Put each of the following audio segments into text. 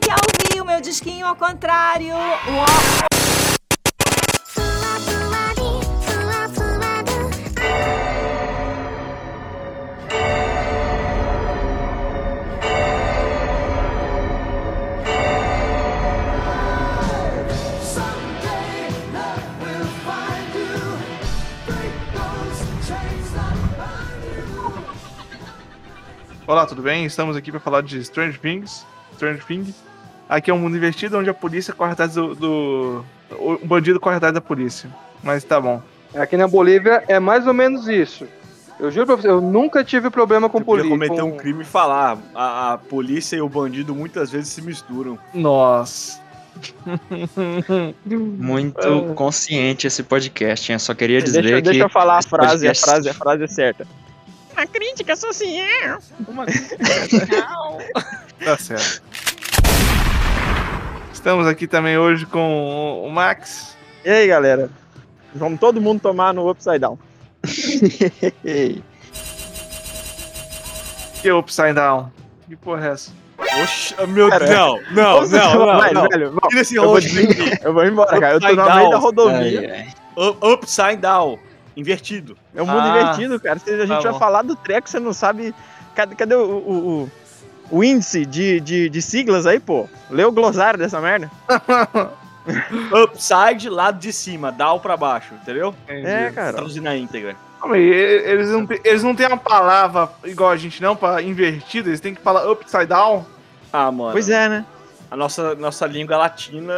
Quer ouvir o meu disquinho ao contrário? Uó. Olá, tudo bem? Estamos aqui para falar de Strange Things. Strange Things. Aqui é um mundo invertido onde a polícia corre atrás do, do. O bandido corre atrás da polícia. Mas tá bom. Aqui na Bolívia é mais ou menos isso. Eu juro pra você, eu nunca tive problema com polícia. cometer com... um crime e falar. A, a polícia e o bandido muitas vezes se misturam. Nossa. Muito consciente esse podcast, hein? Eu só queria dizer Deixa, que. deixa eu falar a frase, a frase, a frase é certa. A crítica social. Tá certo. Estamos aqui também hoje com o Max. E aí, galera? Vamos todo mundo tomar no Upside Down. E o Upside Down. Que porra é essa? Oxe, meu Cara, Deus. Não, não, Nossa, não, não. velho, não. velho, bom, Tira esse eu vou rosto desligar. aqui. Eu vou embora, cara. Eu tô no meio da rodovia. ai, ai. Up- Upside down. Invertido. É um mundo Ah, invertido, cara. Se a gente tá vai bom. falar do treco, você não sabe. Cadê, cadê o, o, o- o índice de, de, de siglas aí, pô? Lê o glossário dessa merda. Upside, lado de cima, down pra baixo, entendeu? É, cara. Traduzindo na íntegra. Calma aí, eles não, têm- eles não têm uma palavra igual a gente não, pra invertido, eles têm que falar upside down. Ah, mano. Pois é, né? A nossa, nossa língua latina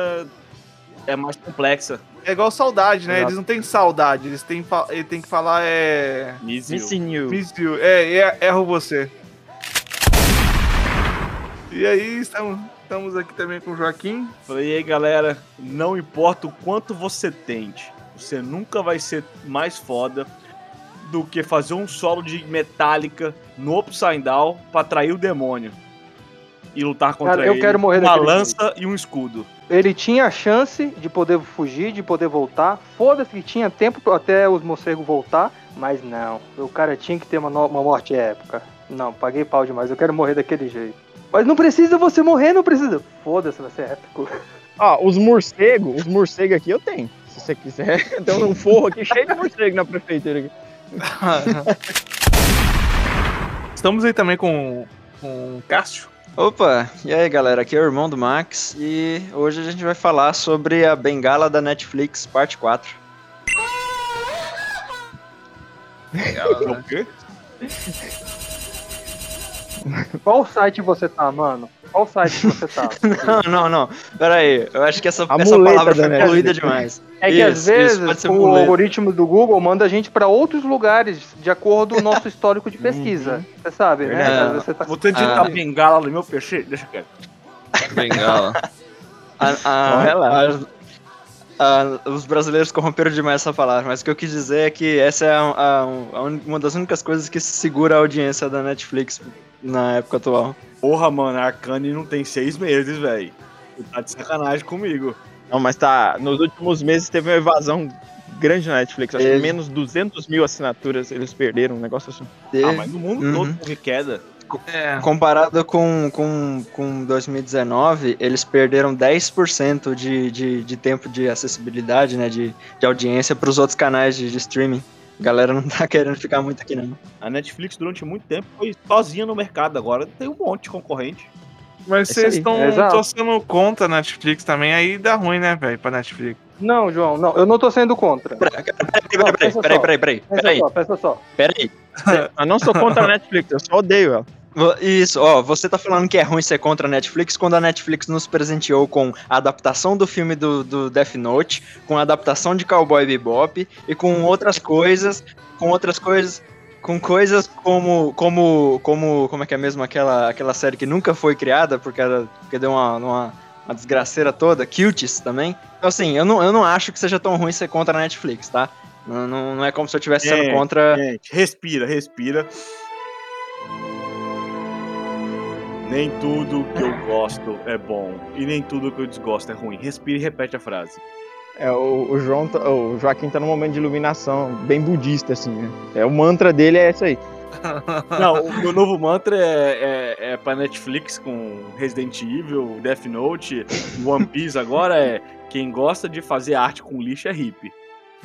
é mais complexa. É igual saudade, né? Exato. Eles não têm saudade, eles têm, ele tem que falar é. Missing you. Miss you. É, é, erro você. E aí, estamos, estamos aqui também com o Joaquim. Falei, e aí, galera, não importa o quanto você tente, você nunca vai ser mais foda do que fazer um solo de metálica no Upside Down pra atrair o demônio. E lutar contra Cara, eu ele quero morrer uma lança e um escudo. Ele tinha a chance de poder fugir, de poder voltar. Foda-se que tinha tempo até os morcegos voltar. Mas não. O cara tinha que ter uma, uma morte épica. Não, paguei pau demais. Eu quero morrer daquele jeito. Mas não precisa você morrer, não precisa. Foda-se, vai ser épico. Ó, os morcegos, os morcegos aqui eu tenho. Se você quiser, tem um forro aqui cheio de morcego na prefeitura aqui. Estamos aí também com, com o Cássio. Opa, e aí galera, aqui é o irmão do Max e hoje a gente vai falar sobre a bengala da Netflix, parte 4. O quê? Qual site você tá, mano? Qual site você tá? Não, não, não, pera aí, eu acho que essa, A essa muleta palavra foi Netflix. poluída demais. É que Isso, às vezes o muleta. algoritmo do Google manda a gente pra outros lugares de acordo com o nosso histórico de pesquisa. Você sabe, né? Verdade. Às vezes você tá... Vou ter digitar Ah. bengala no meu PC? Deixa quieto. Bengala. A- a- Olha lá. a- a- os brasileiros corromperam demais essa palavra, mas o que eu quis dizer é que essa é a- a- a un- uma das únicas coisas que segura a audiência da Netflix na época atual. Porra, mano, a Arcane não tem seis meses, velho. Tá de sacanagem comigo. Não, mas tá. Nos últimos meses teve uma evasão grande na Netflix. Acho que menos 200 mil assinaturas eles perderam, um negócio assim. Teve- Ah, mas no mundo Uhum. todo teve queda. É. Comparado com, com, com 2019, eles perderam 10% de, de, de tempo de acessibilidade, né, de, de audiência para os outros canais de, de streaming. A galera não tá querendo ficar muito aqui, não. A Netflix durante muito tempo foi sozinha no mercado. Agora tem um monte de concorrente. Mas Isso vocês estão exato. torcendo contra a Netflix também, aí dá ruim, né, velho, pra Netflix. Não, João, não, eu não tô sendo contra. Peraí, peraí, peraí, peraí, peraí, Pensa peraí, só, pensa só. peraí. Eu não sou contra a Netflix, eu só odeio ela. Isso, ó, você tá falando que é ruim ser contra a Netflix quando a Netflix nos presenteou com a adaptação do filme do, do Death Note, com a adaptação de Cowboy Bebop e com outras coisas, com outras coisas, com coisas como, como, como, como é que é mesmo aquela, aquela série que nunca foi criada porque, era, porque deu uma, uma, uma desgraceira toda, Cuties também. Então assim, eu não, eu não acho que seja tão ruim ser contra a Netflix, tá? Não, não, não é como se eu estivesse sendo contra... Gente, respira, respira. Nem tudo que eu gosto é bom e nem tudo que eu desgosto é ruim. Respira e repete a frase. É, o, o João, tá- o Joaquim tá num momento de iluminação bem budista, assim, né? É, o mantra dele é esse aí. Não, o meu novo mantra é, é, é pra Netflix com Resident Evil, Death Note, One Piece agora é quem gosta de fazer arte com lixo é hippie.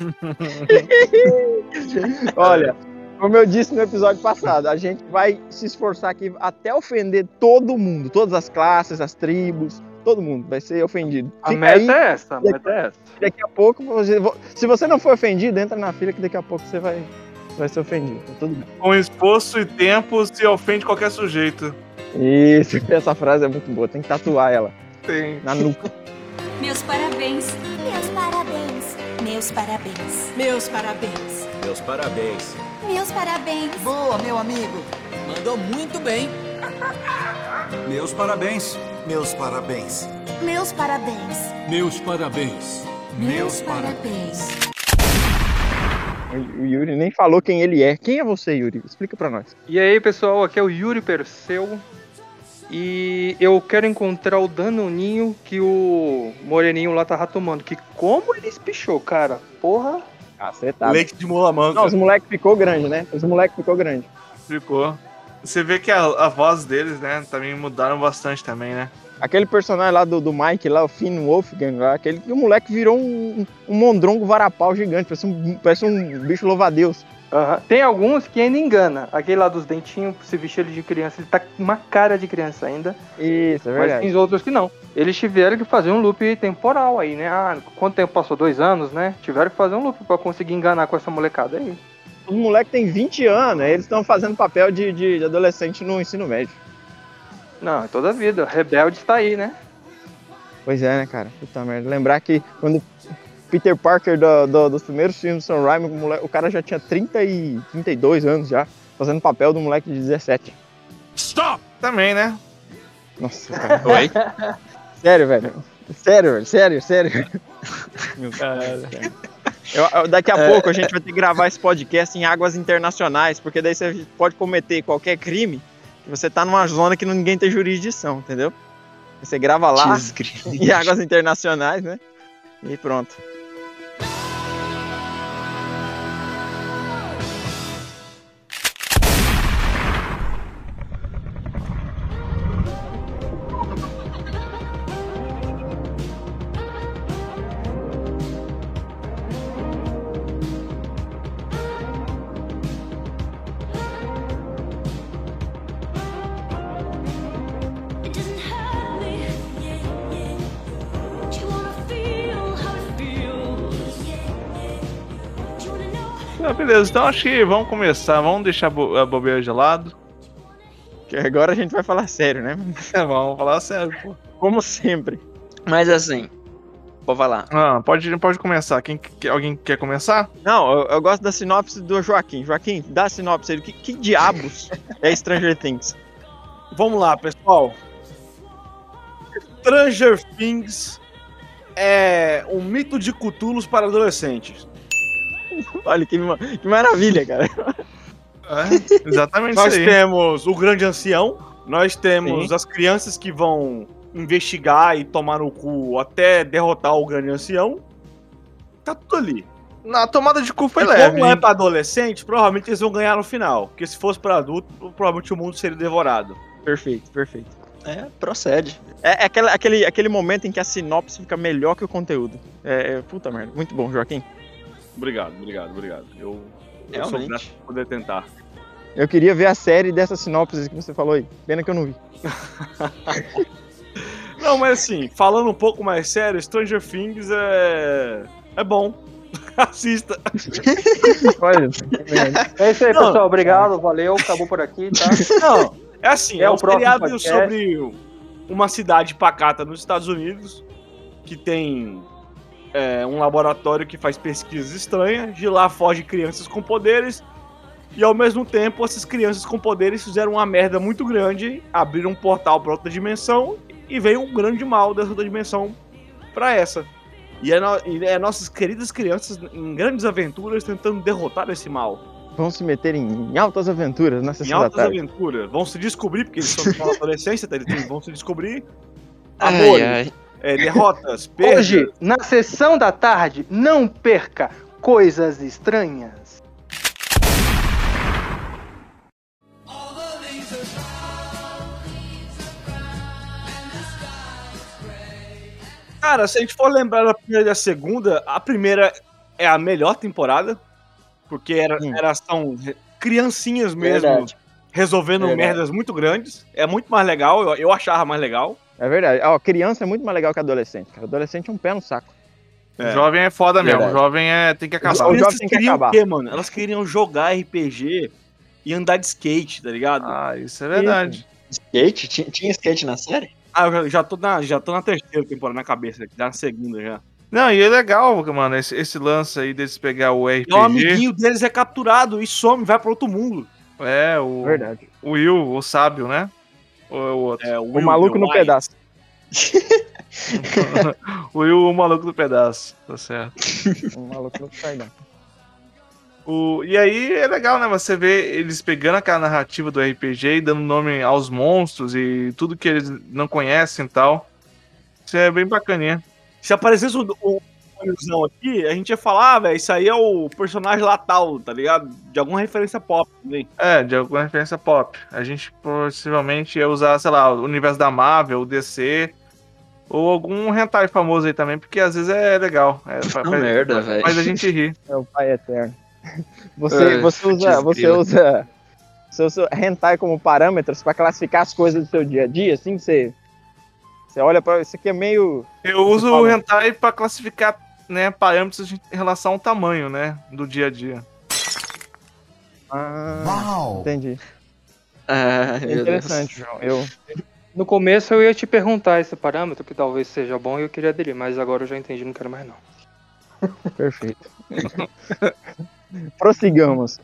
Olha, como eu disse no episódio passado, a gente vai se esforçar aqui até ofender todo mundo, todas as classes, as tribos, todo mundo vai ser ofendido. A Fica meta aí, é essa, a meta é essa. daqui a pouco, você- se você não for ofendido, entra na fila que daqui a pouco você vai, vai ser ofendido. Tá tudo bem. Com esforço e tempo se ofende qualquer sujeito. Isso, essa frase é muito boa, tem que tatuar ela Tem. na nuca. Meus parabéns. Meus parabéns. Meus parabéns. Meus parabéns. Meus parabéns. Meus parabéns. Boa, meu amigo. Mandou muito bem. Meus parabéns. Meus parabéns. Meus parabéns. Meus parabéns. Meus parabéns. O Yuri nem falou quem ele é. Quem é você, Yuri? Explica pra nós. E aí, pessoal, aqui é o Yuri Perseu. E eu quero encontrar o danoninho que o moreninho lá tava tomando. Que como ele espichou, cara? Porra. Cacetado. Leite de mola Não, os moleques ficou grande, né? Os moleques ficou grande. Ficou. Você vê que a, a voz deles, né, também mudaram bastante também, né? Aquele personagem lá do, do Mike, lá, o Finn Wolfgang, lá, aquele que o moleque virou um, um mondrongo varapau gigante, parece um, parece um bicho louva-a-Deus. Aham. Tem alguns que ainda engana. Aquele lá dos dentinhos, se vestir ele de criança, ele tá com uma cara de criança ainda. Isso, é Mas verdade. tem outros que não. Eles tiveram que fazer um loop temporal aí, né? Ah, quanto tempo passou? Dois anos, né? Tiveram que fazer um loop pra conseguir enganar com essa molecada aí. Os moleques têm 20 anos, eles estão fazendo papel de, de, de adolescente no ensino médio. Não, é toda a vida. Rebelde está aí, né? Pois é, né, cara? Puta merda. Lembrar que quando Peter Parker do- do- dos primeiros filmes do Sam Raimi, o, moleque- o cara já tinha 30 e 32 anos já, fazendo papel do moleque de 17. Stop! Também, né? Nossa, cara. Oi? Sério, velho. Sério, velho. Sério, sério. Meu. Eu- eu- daqui a pouco a gente vai ter que gravar esse podcast em águas internacionais, porque daí você pode cometer qualquer crime que você tá numa zona que ninguém tem jurisdição, entendeu? Você grava lá em águas internacionais, né? E pronto. Beleza, então acho que vamos começar. Vamos deixar a bo- a bobeira de lado. Que agora a gente vai falar sério, né? vamos falar sério, pô. Como sempre. Mas assim, vou falar. Ah, pode, pode começar. Quem, que- alguém quer começar? Não, eu, eu gosto da sinopse do Joaquim. Joaquim, dá a sinopse aí. Que, que diabos é Stranger Things? Vamos lá, pessoal. Stranger Things é um mito de Cthulhu para adolescentes. Olha que, que maravilha, cara. É, exatamente Nós isso aí. temos o grande ancião, nós temos Sim. as crianças que vão investigar e tomar no cu até derrotar o grande ancião. Tá tudo ali. Na tomada de cu foi e leve. como é hein? pra adolescente, provavelmente eles vão ganhar no final. Porque se fosse pra adulto, provavelmente o mundo seria devorado. Perfeito, perfeito. É, procede. É, é aquela- aquele, aquele momento em que a sinopse fica melhor que o conteúdo. É, é- puta merda. Muito bom, Joaquim. Obrigado, obrigado, obrigado. Eu, eu sou grato por poder tentar. Eu queria ver a série dessa sinopse que você falou aí. Pena que eu não vi. Não, mas assim, falando um pouco mais sério, Stranger Things é. é bom. Assista. Olha. É isso aí, Não. pessoal. Obrigado, valeu. Acabou por aqui, tá? Não, é assim, É é, o um seriado sobre uma cidade pacata nos Estados Unidos que tem é, um laboratório que faz pesquisas estranhas. De lá foge crianças com poderes. E ao mesmo tempo, essas crianças com poderes fizeram uma merda muito grande, abriram um portal para outra dimensão e veio um grande mal dessa outra dimensão para essa. E é, no- e é nossas queridas crianças em grandes aventuras tentando derrotar esse mal. Vão se meter em, em altas aventuras na Em sessão da altas aventuras. Vão se descobrir, porque eles estão na adolescência, tá? eles vão se descobrir. Ai, Amores, ai é, derrotas, perdas. Hoje, na sessão da tarde, não perca coisas estranhas. Cara, se a gente for lembrar da primeira e a segunda, a primeira é a melhor temporada, porque era, hum. era são criancinhas mesmo Verdade. resolvendo Verdade. merdas muito grandes. É muito mais legal, eu, eu achava mais legal. É verdade. Ó, criança é muito mais legal que adolescente, cara. Adolescente é um pé no saco. O jovem é foda mesmo. Verdade. O jovem é, tem que As O acabar. jovem crianças tem que queriam acabar. o quê, mano? Elas queriam jogar RPG e andar de skate, tá ligado? Ah, isso é verdade. Skate? Tinha, tinha skate na série? Ah, eu já- já tô, na, já tô na terceira temporada na cabeça, já na segunda já. Não, e é legal, mano, esse, esse lance aí deles pegar o E o RPG. amiguinho deles é capturado e some, vai pra outro mundo. É, o, Verdade. o Will, o sábio, né? Ou é o outro? É, O maluco no pedaço. o Will, o maluco do pedaço. Tá certo. Um maluco no sai não. O, e aí é legal, né? Você vê eles pegando aquela narrativa do RPG e dando nome aos monstros e tudo que eles não conhecem e tal. Isso é bem bacaninha. Se aparecesse o, o aqui, a gente ia falar, ah, velho, isso aí é o personagem lá tal, tá ligado? De alguma referência pop também. É, de alguma referência pop. A gente possivelmente ia usar, sei lá, o universo da Marvel, o DC, ou algum hentai famoso aí também, porque às vezes é legal. É, Uma faz- merda, velho. Faz a gente rir. É o pai eterno. Você, É, você usa, você usa, você usa hentai como parâmetros pra classificar as coisas do seu dia a dia, assim, você, você olha pra isso aqui é meio, Eu uso fala. o hentai pra classificar né, parâmetros em relação ao tamanho, né, do dia a dia. ah, Uau! entendi. Ah, É Deus. interessante, João. Eu, No começo eu ia te perguntar esse parâmetro, que talvez seja bom e eu queria aderir, mas agora eu já entendi, não quero mais não. perfeito. Prossigamos.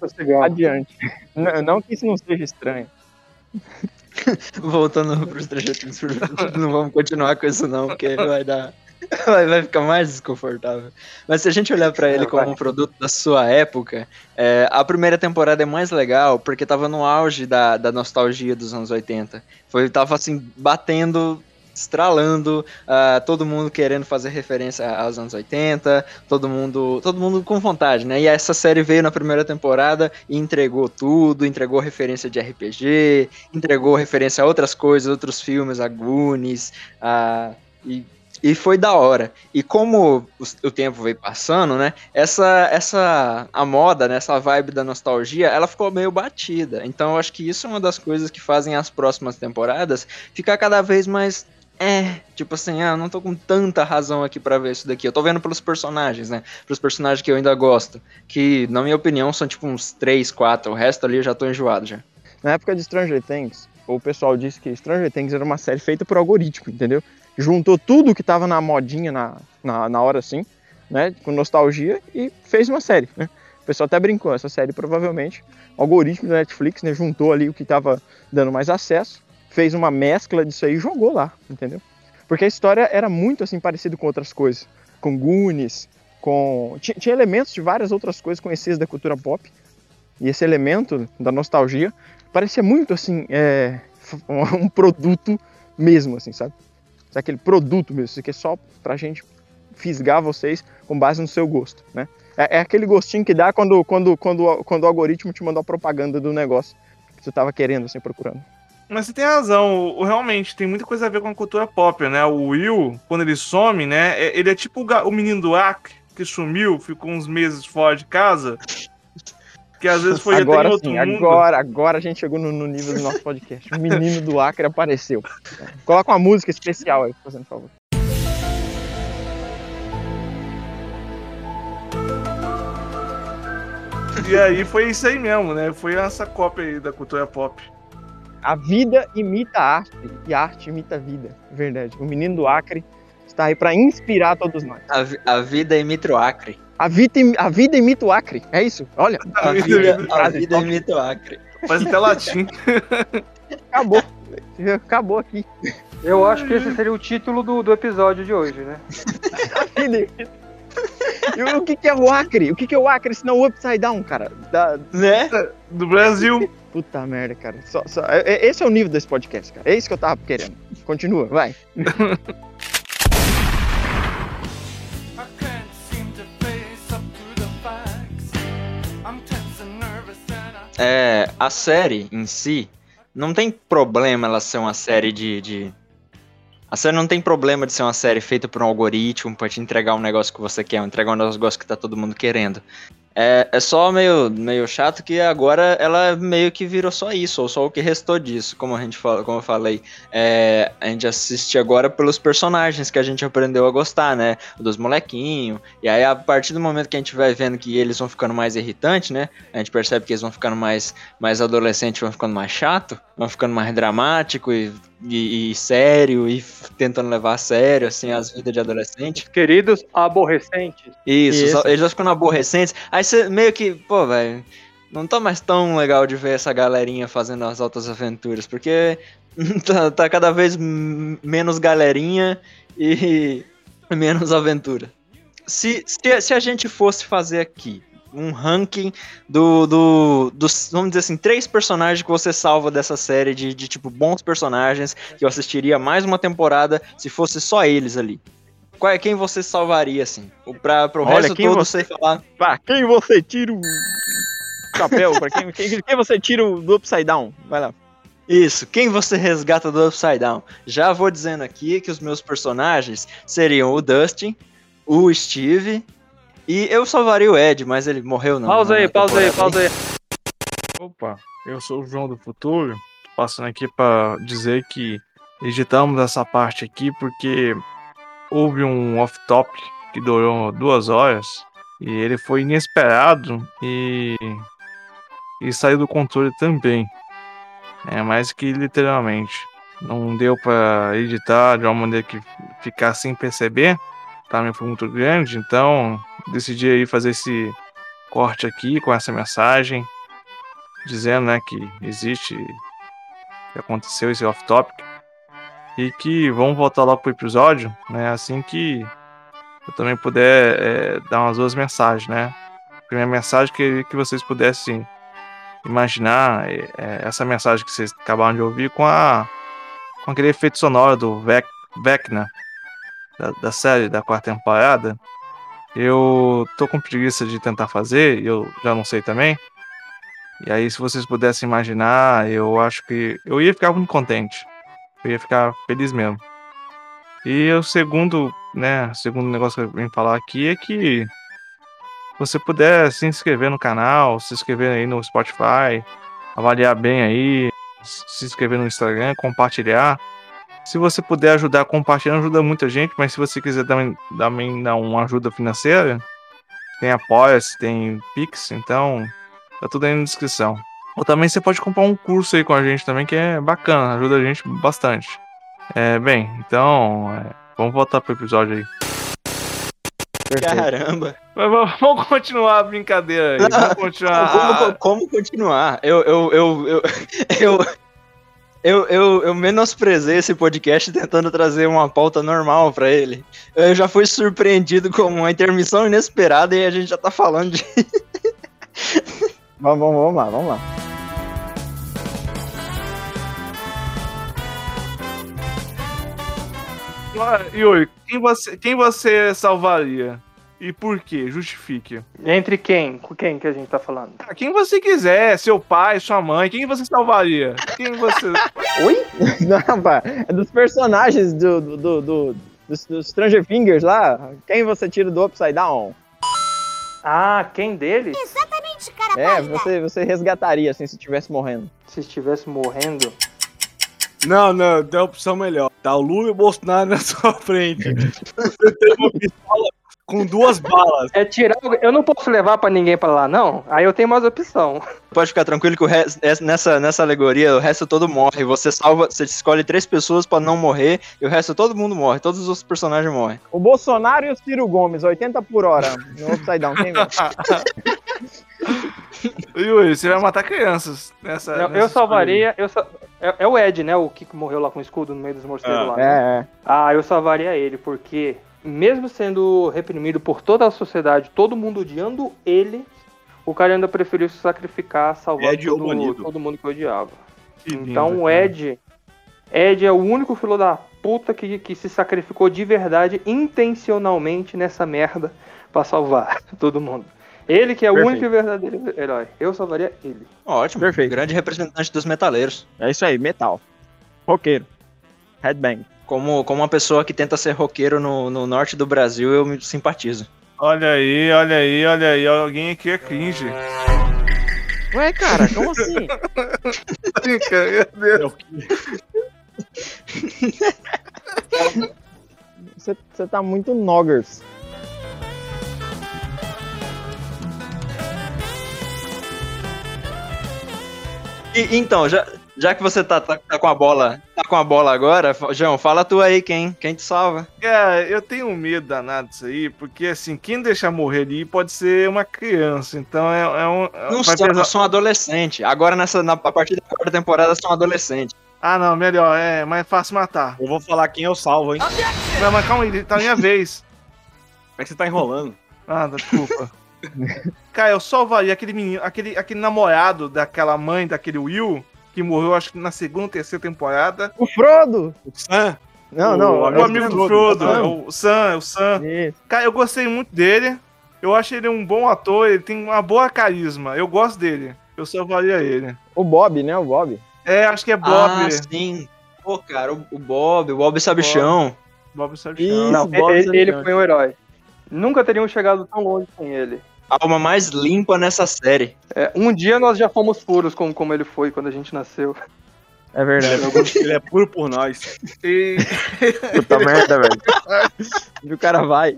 Prossigamos. Adiante. Não, não que isso não seja estranho. Voltando pros trajetos, não vamos continuar com isso não, porque vai dar. Vai, ficar mais desconfortável. Mas se a gente olhar pra ele como vai. um produto da sua época, é, a primeira temporada é mais legal porque tava no auge da, da nostalgia dos anos 80. Foi, tava assim, batendo, estralando, ah, todo mundo querendo fazer referência aos anos 80, todo mundo, todo mundo com vontade, né? E essa série veio na primeira temporada e entregou tudo, entregou referência de RPG, entregou referência a outras coisas, outros filmes, a Goonies, a, e, e foi da hora. E como o, tempo veio passando, né? Essa, essa a moda, né, essa vibe da nostalgia, ela ficou meio batida. Então eu acho que isso é uma das coisas que fazem as próximas temporadas ficar cada vez mais é, tipo assim, ah, não tô com tanta razão aqui pra ver isso daqui. Eu tô vendo pelos personagens, né? Pelos personagens que eu ainda gosto. Que, na minha opinião, são tipo uns 3, 4. O resto ali eu já tô enjoado já. Na época de Stranger Things, o pessoal disse que Stranger Things era uma série feita por algoritmo, entendeu? Juntou tudo que tava na modinha na, na, na hora assim, né? Com nostalgia e fez uma série, né? O pessoal até brincou, essa série provavelmente, o algoritmo da Netflix, né? Juntou ali o que tava dando mais acesso, fez uma mescla disso aí e jogou lá, entendeu? Porque a história era muito assim parecida com outras coisas, com Goonies, com tinha, tinha elementos de várias outras coisas conhecidas da cultura pop. E esse elemento da nostalgia parecia muito assim, é, um produto mesmo, assim, sabe? Sabe Aquele produto mesmo, isso aqui é só pra gente fisgar vocês com base no seu gosto, né? É, é aquele gostinho que dá quando, quando, quando, quando o algoritmo te mandou a propaganda do negócio que você tava querendo, assim, procurando. Mas você tem razão, realmente tem muita coisa a ver com a cultura pop, né? O Will, quando ele some, né? é- Ele é tipo o, o menino do Acre que sumiu, ficou uns meses fora de casa. Que às vezes foi agora sim, agora, agora a gente chegou no, no nível do nosso podcast. O menino do Acre apareceu. Coloca uma música especial aí, fazendo favor. E aí foi isso aí mesmo, né? Foi essa cópia aí da cultura pop. A vida imita a arte e a arte imita a vida. Verdade. O menino do Acre está aí para inspirar todos nós. A, a vida imita o Acre. A vida, a vida imita o Acre. É isso? Olha, A vida, a vida imita o Acre. Faz até latim. acabou. Acabou aqui. Eu acho que esse seria o título do, do episódio de hoje, né? A vida imita- E o que, que é o Acre? O que, que é o Acre senão o Upside Down, cara? Da... Né? Do Brasil. Puta merda, cara. Só- só- é- é- Esse é o nível desse podcast, cara. É isso que eu tava querendo. Continua, vai. É, a série em si, não tem problema ela ser uma série de, de A série não tem problema de ser uma série feita por um algoritmo pra te entregar um negócio que você quer, entregar um negócio que tá todo mundo querendo. É, é só meio, meio chato que agora ela meio que virou só isso, ou só o que restou disso, como a gente fala, como eu falei. É, a gente assiste agora pelos personagens que a gente aprendeu a gostar, né? Dos molequinhos. E aí, a partir do momento que a gente vai vendo que eles vão ficando mais irritantes, né? A gente percebe que eles vão ficando mais, mais adolescentes, vão ficando mais chato, vão ficando mais dramático e, e, e sério, e tentando levar a sério, assim, as vidas de adolescente. Queridos aborrecentes. Isso, Isso. só- eles vão ficando aborrecentes. Aí você meio que, pô, velho, não tá mais tão legal de ver essa galerinha fazendo as altas aventuras, porque tá, tá cada vez menos galerinha e menos aventura. Se, se, se a gente fosse fazer aqui um ranking do, do, dos, vamos dizer assim, três personagens que você salva dessa série de, de tipo bons personagens que eu assistiria mais uma temporada se fosse só eles ali. Qual é quem você salvaria assim? O pra pro Olha, resto quem todo você- você falar. Pra quem você tira o chapéu? Pra quem, quem, quem você tira o do Upside Down? Vai lá. Isso, quem você resgata do Upside Down? Já vou dizendo aqui que os meus personagens seriam o Dustin, o Steve e eu salvaria o Ed, mas ele morreu não. Pausa aí, pausa aí, pausa aí. Opa, eu sou o João do Futuro, tô passando aqui para dizer que editamos essa parte aqui porque houve um off-top que durou duas horas e ele foi inesperado e, e saiu do controle também. É mais que literalmente. Não deu para editar de uma maneira que ficar sem perceber. Também foi muito grande, então decidi aí fazer esse corte aqui com essa mensagem dizendo né, que existe, que aconteceu esse off-topic e que vamos voltar logo pro episódio, né, assim que eu também puder é, dar umas duas mensagens, né. Primeira mensagem que que vocês pudessem imaginar é, é, essa mensagem que vocês acabaram de ouvir com a com aquele efeito sonoro do Vec, Vecna da, da série da quarta temporada. Eu tô com preguiça de tentar fazer, eu já não sei também. E aí, se vocês pudessem imaginar, eu acho que eu ia ficar muito contente. Eu ia ficar feliz mesmo. E o segundo, né, segundo negócio que eu vim falar aqui é que você puder se inscrever no canal, se inscrever aí no Spotify, avaliar bem aí, se inscrever no Instagram, compartilhar. Se você puder ajudar compartilhando, ajuda muita gente, mas se você quiser também, também dar uma ajuda financeira, tem Apoia-se, tem Pix, então tá tudo aí na descrição. Ou também você pode comprar um curso aí com a gente também, que é bacana, ajuda a gente bastante. É, bem, então, é, vamos voltar pro episódio aí. Caramba. Mas vamos- Vamos continuar a brincadeira aí. Vamos continuar. Como, como continuar? Eu, eu, eu, eu, eu, eu, eu, eu menosprezei esse podcast tentando trazer uma pauta normal pra ele. Eu já fui surpreendido com uma intermissão inesperada e a gente já tá falando de. Vamos, vamos, vamos lá, vamos lá. Yuri, quem você, quem você salvaria? E por quê? Justifique. Entre quem? Com quem que a gente tá falando? Ah, Quem você quiser, seu pai, sua mãe, quem você salvaria? Quem você. Não, pá, é dos personagens do, do, do, do- dos, dos Stranger Things lá. Quem você tira do Upside Down? Ah, quem deles? Exatamente, cara É, pálida. você, você resgataria, assim, se estivesse morrendo. Se estivesse morrendo. Não, não, tem opção melhor. Tá o Lula e o Bolsonaro na sua frente. Você tem uma pistola com duas balas. É tirar. Eu não posso levar pra ninguém pra lá, não? Aí eu tenho mais opção. Pode ficar tranquilo que o resto, essa- nessa, nessa alegoria o resto todo morre. Você salva, você escolhe três pessoas pra não morrer e o resto todo mundo morre. Todos os outros personagens morrem. O Bolsonaro e o Ciro Gomes, 80 por hora no Upside Down. Quem? Yuri, você vai matar crianças nessa. Não, nessa eu salvaria. Eu sa- é, é o Ed, né? O que morreu lá com o escudo no meio dos morcegos Ah. lá. né? É, é. Ah, eu salvaria ele, porque mesmo sendo reprimido por toda a sociedade, todo mundo odiando ele, o cara ainda preferiu se sacrificar, salvar Ed, o todo, todo mundo que odiava. Que lindo, então o cara. Ed. Ed é o único filho da puta que, que se sacrificou de verdade, intencionalmente nessa merda pra salvar todo mundo. Ele que é o Perfeito. único e verdadeiro herói. Eu salvaria ele. Ótimo. Perfeito. Grande representante dos metaleiros. É isso aí, metal. Roqueiro. Headbang. Como, como uma pessoa que tenta ser roqueiro no, no norte do Brasil, eu me simpatizo. Olha aí, olha aí, olha aí. Alguém aqui é cringe. Ué, cara, como assim? Meu Deus. Você, você tá muito noggers. E, então, já, já que você tá, tá, tá com a bola, tá com a bola agora, João, fala tu aí quem, quem te salva. Cara, eu tenho um medo danado disso aí, porque assim, quem deixar morrer ali pode ser uma criança. Então é, é um. Não vai são, pesar- são adolescente. Agora, nessa, na, a partir da quarta temporada, são adolescentes. Ah, não, melhor, é mais fácil matar. Eu vou falar quem eu salvo, hein? Não, mas calma aí, tá a minha vez. Como é que você tá enrolando? Ah, desculpa. Cara, eu salvaria aquele menino, aquele, aquele namorado daquela mãe, daquele Will, que morreu acho que na segunda ou terceira temporada. O Frodo! O Sam? Não, O não. O amigo amigo do do Frodo, Sam. é o Sam, é o Sam. Isso. Cara, eu gostei muito dele. Eu acho ele um bom ator, ele tem uma boa carisma. Eu gosto dele. Eu salvaria ele. O Bob, né? O Bob. É, acho que é Bob. Ah, sim. Pô, cara, o, o Bob, o Bob Sabichão. Bob Sabichão. Isso. Não, Bob ele, ele foi um herói. Nunca teriam chegado tão longe sem ele. A alma mais limpa nessa série. É, um dia nós já fomos puros como, como ele foi quando a gente nasceu. É verdade. Ele é puro por nós. E- Puta merda, velho. Onde o cara vai?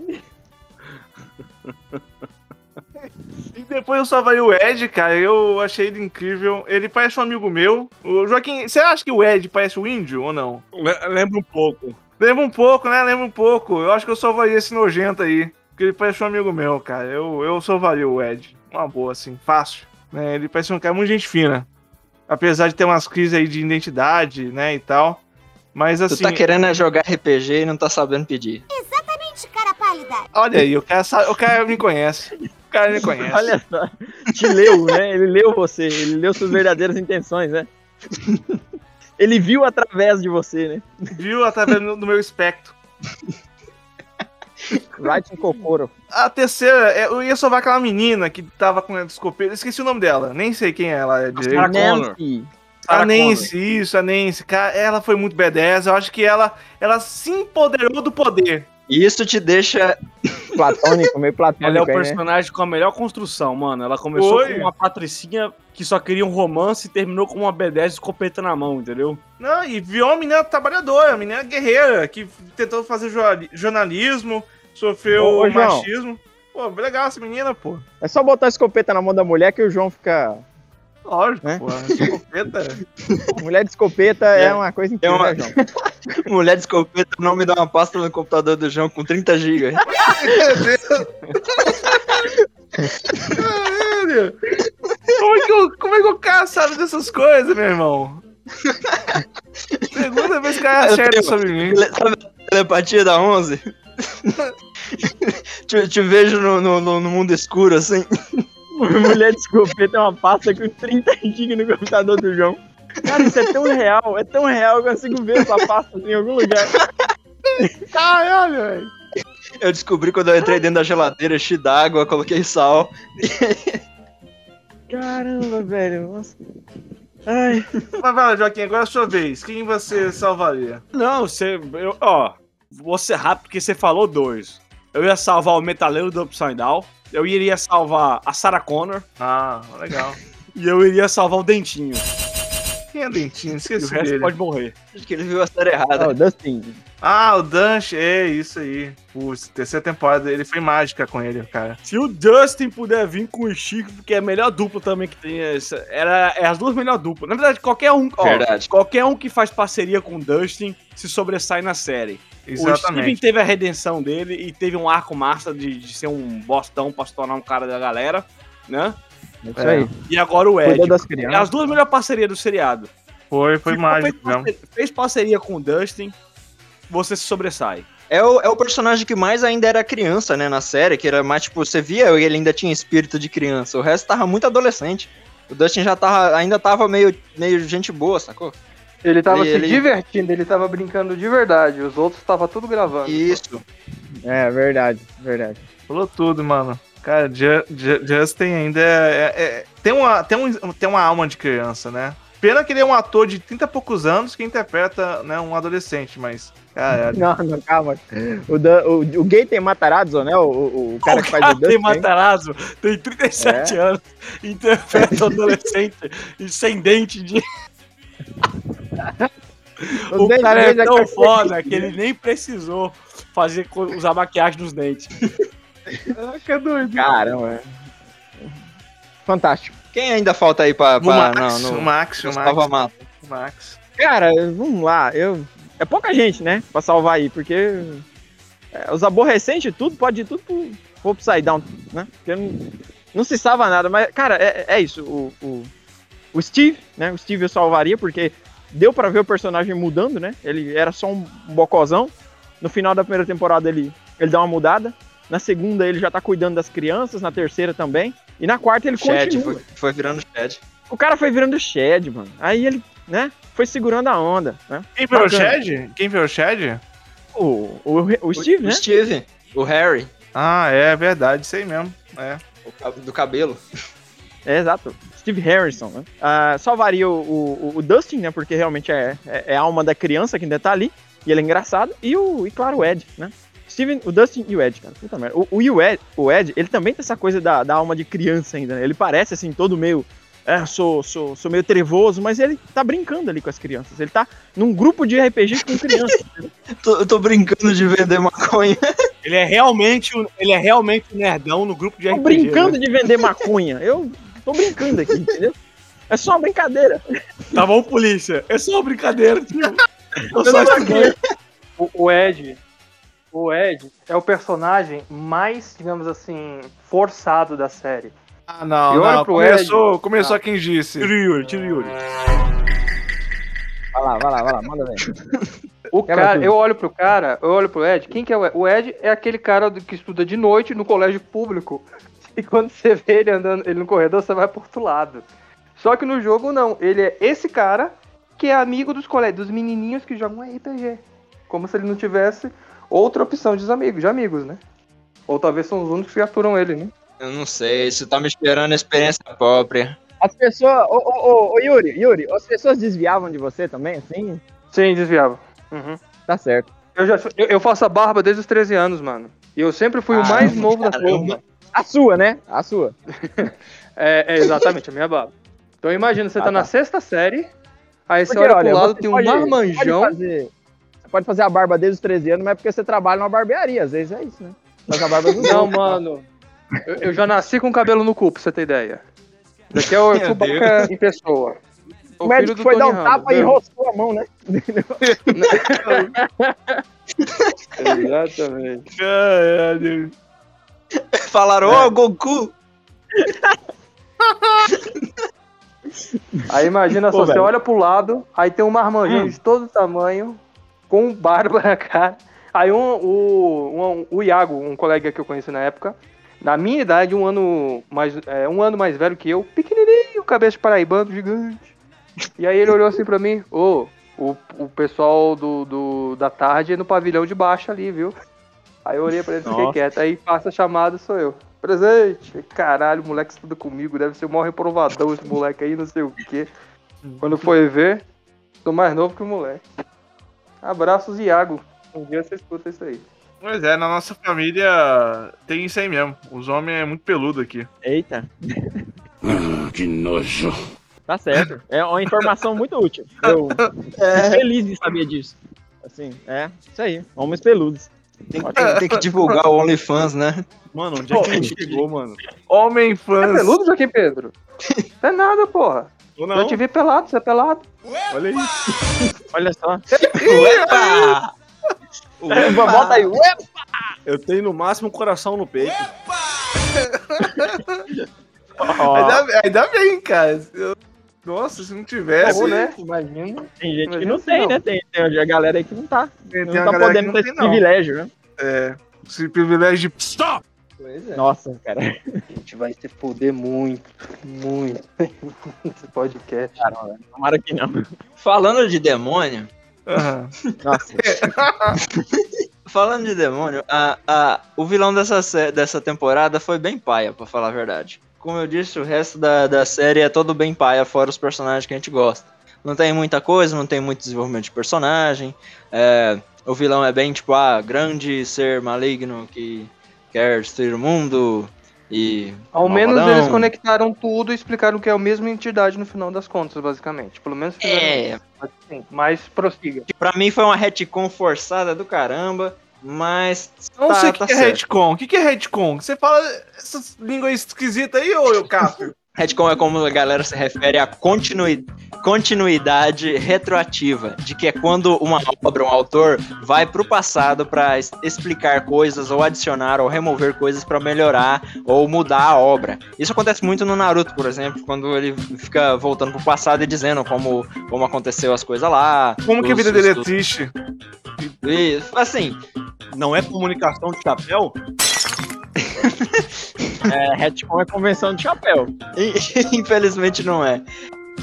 E depois eu salvaria o Ed, cara. Eu achei ele incrível. Ele parece um amigo meu. O Joaquim, você acha que o Ed parece o índio ou não? Le- Lembra um pouco. Lembra um pouco, né? Lembra um pouco. Eu acho que eu salvaria esse nojento aí. Porque ele parece um amigo meu, cara. Eu, eu salvaria o Ed. Uma boa, assim, fácil. Né? Ele parece um cara muito gente fina. Apesar de ter umas crises aí de identidade, né, e tal. Mas Tu assim, tá querendo é jogar RPG e não tá sabendo pedir. Exatamente, cara pálida. olha aí, o cara, sabe, o cara me conhece. O cara me conhece. Olha só. Te leu, né? Ele leu você. Ele leu suas verdadeiras intenções, né? Ele viu através de você, né? Viu através do meu espectro. Right em Kokoro. A terceira, é, eu ia salvar aquela menina que tava com a escopeta. Esqueci o nome dela. Nem sei quem ela é direito. Nancy. A Nancy, isso, a Nancy. Cara, ela foi muito B10. Eu acho que ela, ela se empoderou do poder. E isso te deixa. Platônico, meio platônico. Ela é o né? personagem com a melhor construção, mano. Ela começou Foi. com uma patricinha que só queria um romance e terminou com uma B10 de escopeta na mão, entendeu? Não, e viu uma menina trabalhadora, uma menina guerreira, que tentou fazer jornali- jornalismo, sofreu Ô, ô, João. machismo. Pô, legal essa menina, pô. É só botar a escopeta na mão da mulher que o João fica. Lógico, É? pô. Escopeta. Mulher de escopeta é, É. uma coisa incrível, uma- né, João? Mulher de escopeta, o nome dá uma pasta no computador do João com 30 GB. Caralho. Como é, que o, como é que o cara sabe dessas coisas, meu irmão? Segunda vez que Eu acerta sobre mim. Sabe a telepatia da 11? te, te vejo no, no, no- no mundo escuro, assim. Mulher de escopeta é uma pasta com 30 GB no computador do João. Cara, isso é tão real, é tão real, eu consigo ver essa pasta assim, em algum lugar. Caralho, velho. Eu descobri quando eu entrei dentro da geladeira, enchi d'água, coloquei sal. Caramba, velho. Nossa. Ai. Mas vai lá, Joaquim, agora é a sua vez. Quem você salvaria? Não, você. Eu, ó, vou ser rápido porque você falou dois. Eu ia salvar o metaleiro do Upside Down. Eu iria salvar a Sarah Connor. Ah, legal. E eu iria salvar o Dentinho. É Dentinho? E o Esqueci resto dele. pode morrer. Acho que ele viu a série errada. Oh, Dustin. Ah, o Dunch, é isso aí. Putz, terceira temporada, ele foi mágica com ele, cara. Se o Dustin puder vir com o Chico, porque é a melhor dupla também que tem. Essa, era, é as duas melhores duplas. Na verdade, qualquer um. ó, Verdade. Qualquer um que faz parceria com o Dustin se sobressai na série. O Steven Exatamente. teve a redenção dele e teve um arco massa de, de ser um bostão pra se tornar um cara da galera, né? É isso É. aí. E agora o Ed. É as duas melhores parcerias do seriado. Foi, foi Ficou- mágico fez, mesmo. parceria, fez parceria com o Dustin, você se sobressai. É o, é o personagem que mais ainda era criança, né, na série, que era mais, tipo, você via ele ainda tinha espírito de criança, o resto tava muito adolescente. O Dustin já tava, ainda tava meio, meio gente boa, sacou? Ele tava Ele- se ele- divertindo, ele tava brincando de verdade. Os outros tava tudo gravando. Isso. É, verdade, verdade. Falou tudo, mano. Cara, Ju- Ju- Justin ainda é, é- é- tem, uma, tem, um, tem uma alma de criança, né? Pena que ele é um ator de 30 e poucos anos que interpreta né, um adolescente, mas. Caralho. Não, não, calma. O, Dan- o, o gay tem Matarazzo, né? O, o, o cara que faz o tem Dustin. Matarazzo, tem 37 É. anos, interpreta um adolescente e sem dente de. O dentes cara é é tão foda que ele nem precisou fazer usar maquiagem nos dentes. Caraca, doido. Caramba. é. Fantástico. Quem ainda falta aí pra. O pra Max, não, o Max, o Max. O Max. Cara, vamos lá. Eu... É pouca gente, né? Pra salvar aí, porque é, os aborrecentes, tudo, pode ir tudo pro, pro Upside Down, né? Porque não, não se salva nada. Mas, cara, é, é isso. O, o, o Steve, né? O Steve eu salvaria, porque deu pra ver o personagem mudando, né? Ele era só um bocozão. No final da primeira temporada ele, ele dá uma mudada. Na segunda ele já tá cuidando das crianças, na terceira também. E na quarta ele Shed, continua. foi, foi virando Shed. O cara foi virando Shed, mano. Aí ele, né? Foi segurando a onda, né? Quem o Bacana. Shed? Quem o Shed? O, o, o Steve, o, né? O Steve, o Harry, Ah, é verdade, isso aí mesmo. É. do cabelo. É, exato. Steve Harrison, né? Ah, salvaria o, o, o Dustin, né? Porque realmente é, é, é a alma da criança que ainda tá ali. E ele é engraçado. E, o, e claro, o Ed, né? Steven, o Dustin e o Ed, cara. Puta merda. O, o, o, Ed, o Ed, ele também tem essa coisa da, da alma de criança ainda, né? Ele parece, assim, todo meio... É, sou, sou, sou meio trevoso, mas ele tá brincando ali com as crianças. Ele tá num grupo de RPG com crianças. Tô, eu tô brincando de vender maconha. Ele é realmente, um- ele é realmente um nerdão no grupo de Tô RPG. brincando né? de vender maconha. Eu tô brincando aqui, entendeu? É só uma brincadeira. Tá bom, polícia. É só uma brincadeira, tio. Eu só. O, o Ed. O Ed é o personagem mais, digamos assim, forçado da série. Ah, não, Eu não. pro Começou, começou a quem disse. Tira o Yuri, tira o Yuri. Vai lá, vai lá, vai lá, manda ver. O Quebra cara, tudo. eu olho pro cara, eu olho pro Ed. Quem que é o Ed? O Ed é aquele cara que estuda de noite no colégio público. E quando você vê ele andando ele no corredor, você vai pro outro lado. Só que no jogo não. Ele é esse cara que é amigo dos colegas, dos menininhos que jogam RPG. Como se ele não tivesse outra opção de amigos, de amigos, né? Ou talvez são os únicos que aturam ele, né? Eu não sei, isso tá me esperando a experiência própria. As pessoas. Ô, ô, ô, ô, Yuri, Yuri, as pessoas desviavam de você também, assim? Sim, desviava. Uhum. Tá certo. Eu, já, eu, eu faço a barba desde os 13 anos, mano. E eu sempre fui o mais Caramba, novo da turma. A sua, né? A sua. É, é exatamente a minha barba. Então imagina, você Ah, tá, tá. na sexta série, aí você Porque, olha olha, pro lado, você tem um pode- marmanjão. Pode fazer, você pode fazer a barba desde os 13 anos, mas é porque você trabalha numa barbearia. Às vezes é isso, né? Faz a barba dos Não, outros. mano. Eu, eu já nasci com cabelo no cu, pra você ter ideia. Daqui é o Chewbacca em pessoa. O médico foi dar um tapa e viu? enroscou a mão, né? Exatamente. Caralho. Falaram, ô, Goku! Aí imagina Pô, só, você velho. olha pro lado, aí tem um marmanjão Hum. de todo tamanho, com barba na cara. Aí um, o, um, o Iago, um colega que eu conheci na época, na minha idade, um ano mais, é, um ano mais velho que eu, pequenininho, cabeça de paraibano, gigante. E aí ele olhou assim pra mim, ô, o, o pessoal do, do, da tarde é no pavilhão de baixo ali, viu? Aí eu olhei pra ele e fiquei quieto. Aí passa a chamada, sou eu. Presente! Caralho, o moleque estuda comigo, deve ser o maior reprovadão esse moleque aí, não sei o quê. Quando foi ver, sou mais novo que o moleque. Abraços, Iago. Um dia você escuta isso aí. Pois é, na nossa família tem isso aí mesmo. Os homens é muito peludo aqui. Eita, Que nojo. tá certo. É uma informação muito útil. Eu fico feliz de saber disso. Assim, é, isso aí. Homens peludos. Tem, tem- tem que divulgar o OnlyFans, né? Mano, onde é que a gente chegou, mano? Homem É fãs. peludo, Joaquim Pedro? Não é nada, porra. Ou Eu não? te vi pelado, você é pelado. Olha aí. Olha só. Epa! Bota aí. Ué, Eu tenho no máximo um coração no peito. ó, Ainda, ainda bem, cara. Eu- Nossa, se não tivesse. Né? Imagina. Tem gente que Imagina não se tem, não. né? Tem, tem a galera aí que não tá. Tem, Não tem tá que podendo não ter esse não. privilégio, né? É. Esse privilégio de. Stop! Pois é. Nossa, cara. A gente vai se foder muito, muito nesse podcast. Caramba, tomara que não. Falando de demônio, Aham. Nossa. falando de demônio, a, a, o vilão dessa, dessa temporada foi bem paia, pra falar a verdade. como eu disse, o resto da, da série é todo bem paia, fora os personagens que a gente gosta. Não tem muita coisa, não tem muito desenvolvimento de personagem. é, o vilão é bem tipo, ah, grande ser maligno que quer destruir o mundo e. Ao menos malvadão. eles conectaram tudo e explicaram que é a mesma entidade no final das contas, basicamente. Pelo menos fizeram É, isso. Assim, mas prossiga. pra mim foi uma retcon forçada do caramba, mas. Não tá- sei o que, tá que é retcon. O que, que é retcon? Você fala essas línguas esquisitas aí, ô eu, Cássio? Retcon é como a galera se refere à continui- continuidade retroativa, de que é quando uma obra, um autor, vai pro passado para explicar coisas, ou adicionar, ou remover coisas para melhorar, ou mudar a obra. Isso acontece muito no Naruto, por exemplo, quando ele fica voltando pro passado e dizendo como, como aconteceu as coisas lá. Como que a os- vida dele é os- triste? e, assim, Não é comunicação de chapéu? É, retcon é convenção de chapéu. Infelizmente não é.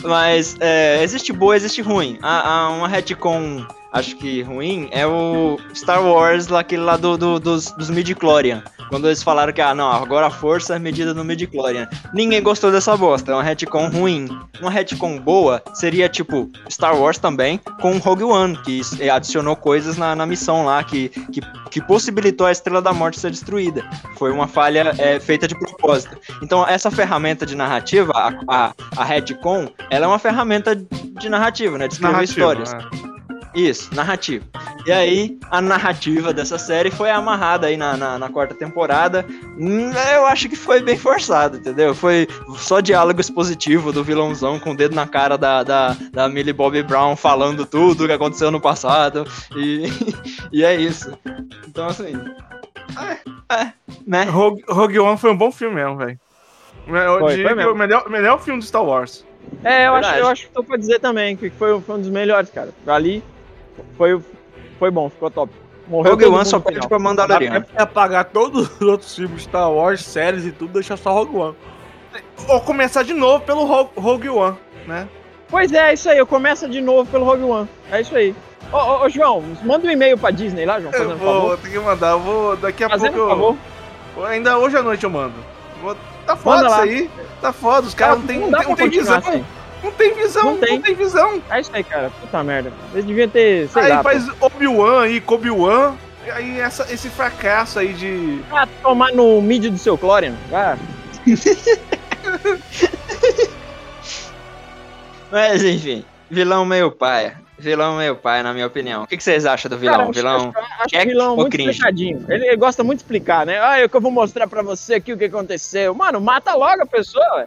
Mas é, existe boa, existe ruim. Há, há uma retcon, acho que ruim, é o Star Wars, lá, aquele lá do, do- dos, dos midi-chlorian. Quando eles falaram que, ah, não, agora a força é medida no midi-chlorian. Ninguém gostou dessa bosta, é uma retcon ruim. Uma retcon boa seria, tipo, Star Wars também, com Rogue One, que s- adicionou coisas na, na missão lá, que, que, que possibilitou a Estrela da Morte ser destruída. Foi uma falha é, feita de propósito. Então, essa ferramenta de narrativa, a, a, a retcon, ela é uma ferramenta de narrativa, né? De escrever Narrativa, histórias. né? Isso, narrativa. E aí, a narrativa dessa série foi amarrada aí na, na, na quarta temporada. Hum, Eu acho que foi bem forçado, entendeu? Foi só diálogo expositivo do vilãozão com o dedo na cara da, da, da Millie Bobby Brown falando tudo o que aconteceu no passado. E, e é isso. Então, assim. É, é, né? Rogue, Rogue One foi um bom filme mesmo, velho. O melhor, melhor filme do Star Wars. É, eu acho, Verdade. eu acho que tô pra dizer também que foi, foi um dos melhores, cara. Ali foi, foi bom, ficou top. Morreu Rogue One só perde pra Dá Mandaloriano. pra apagar todos os outros filmes Star Wars, séries e tudo, deixar só Rogue One. Ou começar de novo pelo Rogue, Rogue One, né? Pois é, isso aí, eu começo de novo pelo Rogue One. É isso aí. Ô, ô, ô, João, manda um e-mail pra Disney lá, João, Eu fazendo um vou favor. ter que mandar, eu vou. Daqui a Fazendo pouco favor. eu. Ainda hoje à noite eu mando. Vou- tá foda isso aí. Tá foda, os caras não tem, não dá tem, não tem visão. continuar assim. Não tem visão, Não não tem. tem, visão. É isso aí, cara. Puta merda. Eles deviam ter, sei aí lá. faz Obi-Wan e Kobe-Wan. e Aí essa, esse fracasso aí de. Ah, tomar no mídia do seu Clorian. Ah, Mas enfim, vilão meio paia. Vilão meio paia, na minha opinião. O que, que vocês acham do vilão? Cara, vilão. acho, o vilão muito cringe? explicadinho. Ele, ele gosta muito de explicar, né? Ah, eu que eu vou mostrar pra você aqui o que aconteceu. Mano, mata logo a pessoa, ué.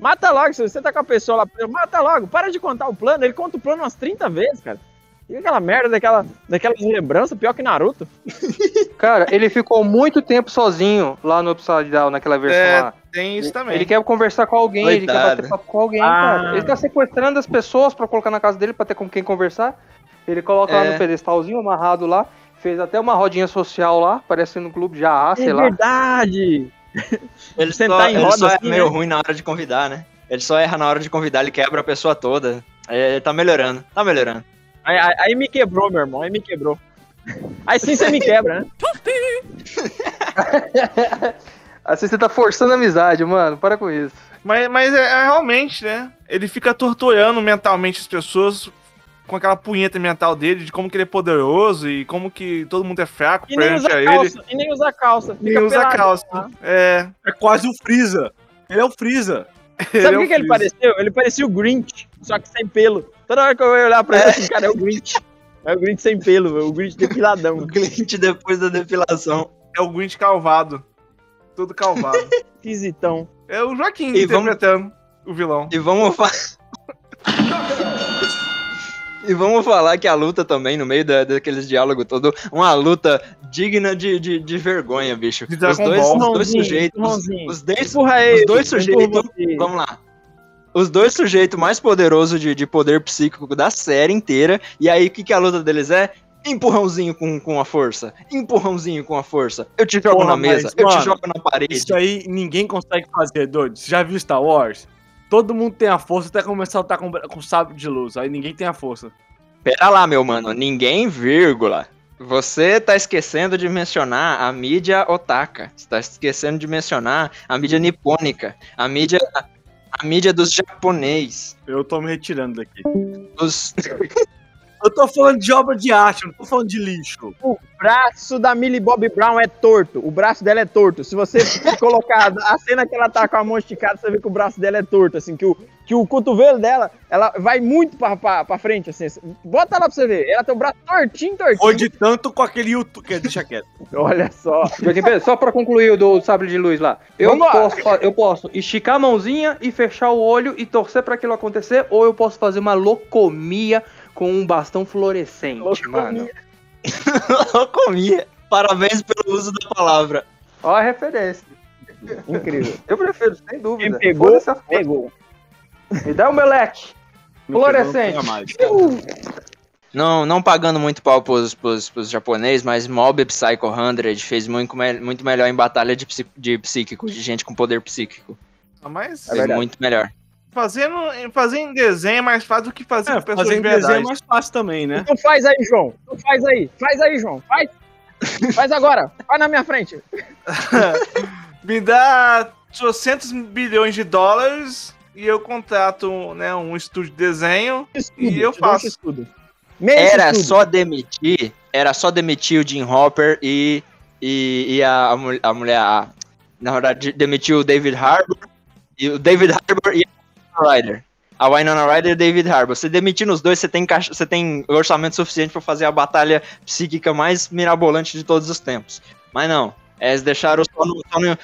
Mata logo. Se você tá com a pessoa lá, mata logo. Para de contar o plano. Ele conta o plano umas 30 vezes, cara. E aquela merda daquela, daquelas lembranças, pior que Naruto. Cara, ele ficou muito tempo sozinho lá no Upside Down, naquela versão É, lá. tem isso também. Ele quer conversar com alguém, ele quer Coitado. bater papo com alguém, Ah. cara. Ele tá sequestrando as pessoas pra colocar na casa dele pra ter com quem conversar. Ele coloca lá É. no pedestalzinho amarrado lá. Fez até uma rodinha social lá, parecendo no clube de AA, sei é lá. verdade. Ele Sentar só, em ele roda só é assim, meio né? ruim na hora de convidar, né? Ele só erra na hora de convidar, ele quebra a pessoa toda. É, tá melhorando, tá melhorando. Aí, aí- aí me quebrou, meu irmão. Aí me quebrou. Aí sim você me quebra, né? Assim você tá forçando a amizade, mano. Para com isso. Mas, mas é, é realmente, né? Ele fica torturando mentalmente as pessoas com aquela punheta mental dele de como que ele é poderoso e como que todo mundo é fraco E usa a ele. calça. E nem usa calça. Nem usa pelado. calça. É. É quase o Freeza. Ele é o Freeza. Sabe é o que, que ele pareceu? Ele parecia o Grinch, só que sem pelo. Toda hora que eu ia olhar pra ele assim, cara, é o Grinch. É o Grinch sem pelo, é o Grinch depiladão. O cliente depois da depilação. É o Grinch calvado. Todo calvado. Esquisitão. é o Joaquim E vamos- interpretando o vilão. E vamos falar. E vamos falar que a luta também, no meio da, daqueles diálogos todo, uma luta digna de, de, de vergonha, bicho. De Os dois, os dois sujeitos. Os, os ele. os dois sujeitos. você. Vamos lá. Os dois sujeitos mais poderosos de, de poder psíquico da série inteira. E aí, o que, que a luta deles é? Empurrãozinho com, com a força. Empurrãozinho com a força. Eu te jogo Porra, na mesa. mas, eu te mano, jogo na parede. Isso aí ninguém consegue fazer, doido. Você já viu Star Wars? Todo mundo tem a força até começar a lutar com, com sabre de luz. Aí ninguém tem a força. Pera lá, meu mano. Ninguém, vírgula. Você tá esquecendo de mencionar a mídia otaka. Você tá esquecendo de mencionar a mídia nipônica. A mídia. A mídia dos japonês. Eu tô me retirando daqui. Dos... Eu tô falando de obra de arte, eu não tô falando de lixo. O braço da Millie Bobby Brown é torto. O braço dela é torto. Se você colocar a cena que ela tá com a mão esticada, você vê que o braço dela é torto, assim, que o, que o cotovelo dela, ela vai muito pra, pra, pra frente, assim. Bota lá pra você ver. Ela tem o braço tortinho, tortinho. Foi de tanto com aquele YouTube. que Deixa quieto. Olha só. Só pra concluir o do sabre de luz lá. Eu Vamos lá. posso, fa- eu posso esticar a mãozinha e fechar o olho e torcer pra aquilo acontecer, ou eu posso fazer uma locomia com um bastão fluorescente, Locomia. mano. Locomia. Parabéns pelo uso da palavra. Ó a referência. Incrível. Eu prefiro, sem dúvida. Quem pegou, Foda-se a foto. pegou. Me dá um meleque. Fluorescente. Não. Não, não pagando muito pau pros, pros, pros japoneses, mas Mob Psycho 100 fez muito, me- muito melhor em batalha de, psi- de psíquico, de gente com poder psíquico. Mas Fez muito melhor. Fazendo, fazer em desenho é mais fácil do que fazer É, com pessoas fazer de em desenho é mais fácil também, né? Então faz aí, João. Então faz aí. Faz aí, João. Faz. Faz agora. Vai na minha frente. Me dá 800 bilhões de dólares e eu contrato né, um estúdio de desenho Estudo, e eu faço. Estudo. Era estudo. só demitir, era só demitir o Jim Hopper e, e, e a, a, mul- a mulher, a- na verdade, demitiu o David Harbour, e o David Harbour e a Ryder. A Winona Ryder e o David Harbour. Você demitindo os dois, você tem, caixa- você tem orçamento suficiente pra fazer a batalha psíquica mais mirabolante de todos os tempos. Mas não, eles deixaram só no, só no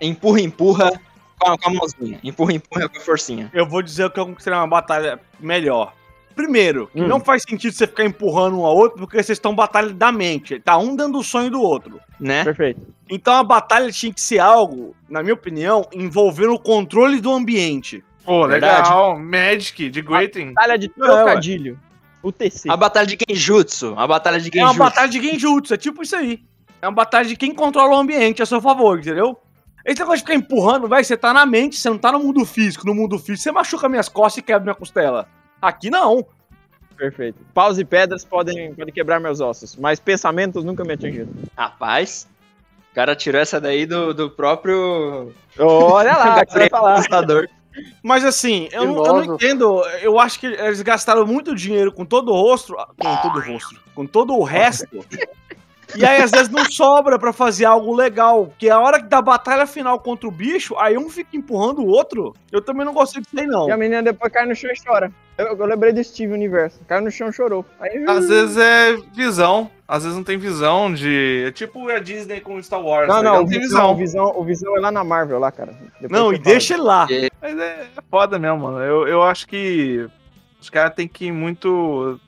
empurra, empurra com a, com a mãozinha. Empurra, empurra com a forcinha. Eu vou dizer que eu considerei uma batalha melhor. Primeiro, que Hum. não faz sentido você ficar empurrando um ao outro, porque vocês estão batalha da mente. Tá um dando o sonho do outro. Né? Perfeito. Então a batalha tinha que ser algo, na minha opinião, envolvendo o controle do ambiente. Pô, Verdade. legal. Magic, de Greating. Batalha de É, trocadilho. O TC. A batalha de Genjutsu. A batalha de É uma Genjutsu. batalha de genjutsu, é tipo isso aí. É uma batalha de quem controla o ambiente a seu favor, entendeu? Esse negócio de ficar empurrando, velho, você tá na mente, você não tá no mundo físico. No mundo físico, você machuca minhas costas e quebra minha costela. Aqui não. Perfeito. Paus e pedras podem, podem quebrar meus ossos, mas pensamentos nunca me atingiram. Rapaz, o cara tirou essa daí do, do próprio Olha lá, o que você vai falar. Mas assim, eu, não- eu não entendo. Eu acho que eles gastaram muito dinheiro com todo o rosto. Com todo o rosto. Com todo o resto. E aí, às vezes, não sobra pra fazer algo legal. Porque a hora que dá batalha final contra o bicho, aí um fica empurrando o outro. Eu também não gostei disso aí, não. E a menina depois cai no chão e chora. Eu, eu lembrei do Steve Universo. Caiu no chão e chorou. Aí, Às vezes é visão. Às vezes não tem visão de. É tipo a Disney com Star Wars. Não, tá não, ligado? o tem visão, o visão. o visão é lá na Marvel, lá, cara. Depois Não, e deixa ele lá. Mas é, é foda mesmo, mano. Eu, eu acho que os caras têm que ir muito.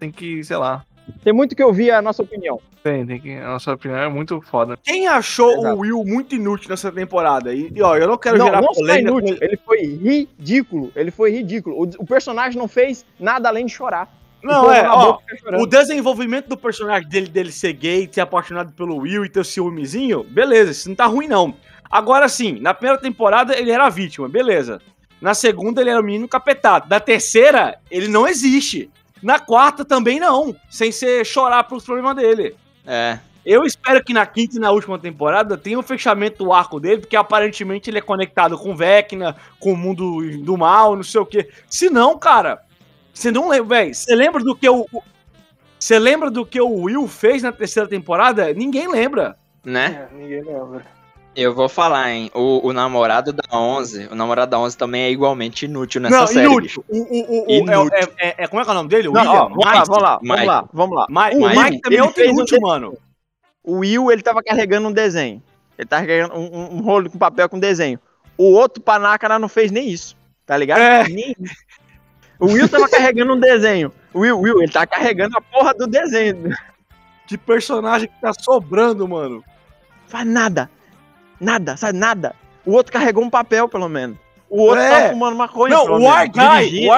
Tem que, sei lá. Tem muito que ouvir a nossa opinião. Tem, tem que. A nossa opinião é muito foda. Quem achou Exato. o Will muito inútil nessa temporada? E, e, ó, eu não quero não, gerar não polêmica. inútil, ele foi ridículo. Ele foi ridículo. O, o personagem não fez nada além de chorar. Não, é, ó. O desenvolvimento do personagem dele, dele ser gay, ser apaixonado pelo Will e ter o ciúmezinho, beleza, isso não tá ruim, não. Agora sim, na primeira temporada ele era a vítima, beleza. Na segunda ele era o menino capetado. Na terceira, ele não existe. Na quarta também não, sem ser chorar pelos problemas dele. É. Eu espero que na quinta e na última temporada tenha o fechamento do arco dele, porque aparentemente ele é conectado com Vecna, com o mundo do mal, não sei o quê. Se não, cara, você não lembra, velho. Você lembra do que o. o- Você lembra do que o Will fez na terceira temporada? Ninguém lembra. Né? É, ninguém lembra. Eu vou falar, hein? O, o namorado da 11, o namorado da 11 também é igualmente inútil nessa não, série. inútil. O, o, o, o- Inútil. É, é- é- como é que é o nome dele? Não, ó, vamos lá, Mike? vamos lá, Mike. vamos lá, vamos lá. Mike, O Will, Mike também é um inútil, de- mano. O Will, ele tava carregando um desenho. Ele tava carregando um, um- um rolo com papel com desenho. O outro panaca não fez nem isso, tá ligado? É. Nem. O Will tava carregando um desenho. O Will, Will, ele tá carregando a porra do desenho. Que personagem que tá sobrando, mano. Faz nada. Nada, sabe? Nada. O outro carregou um papel, pelo menos. O outro É. tava fumando maconha. Não, o dirigindo. o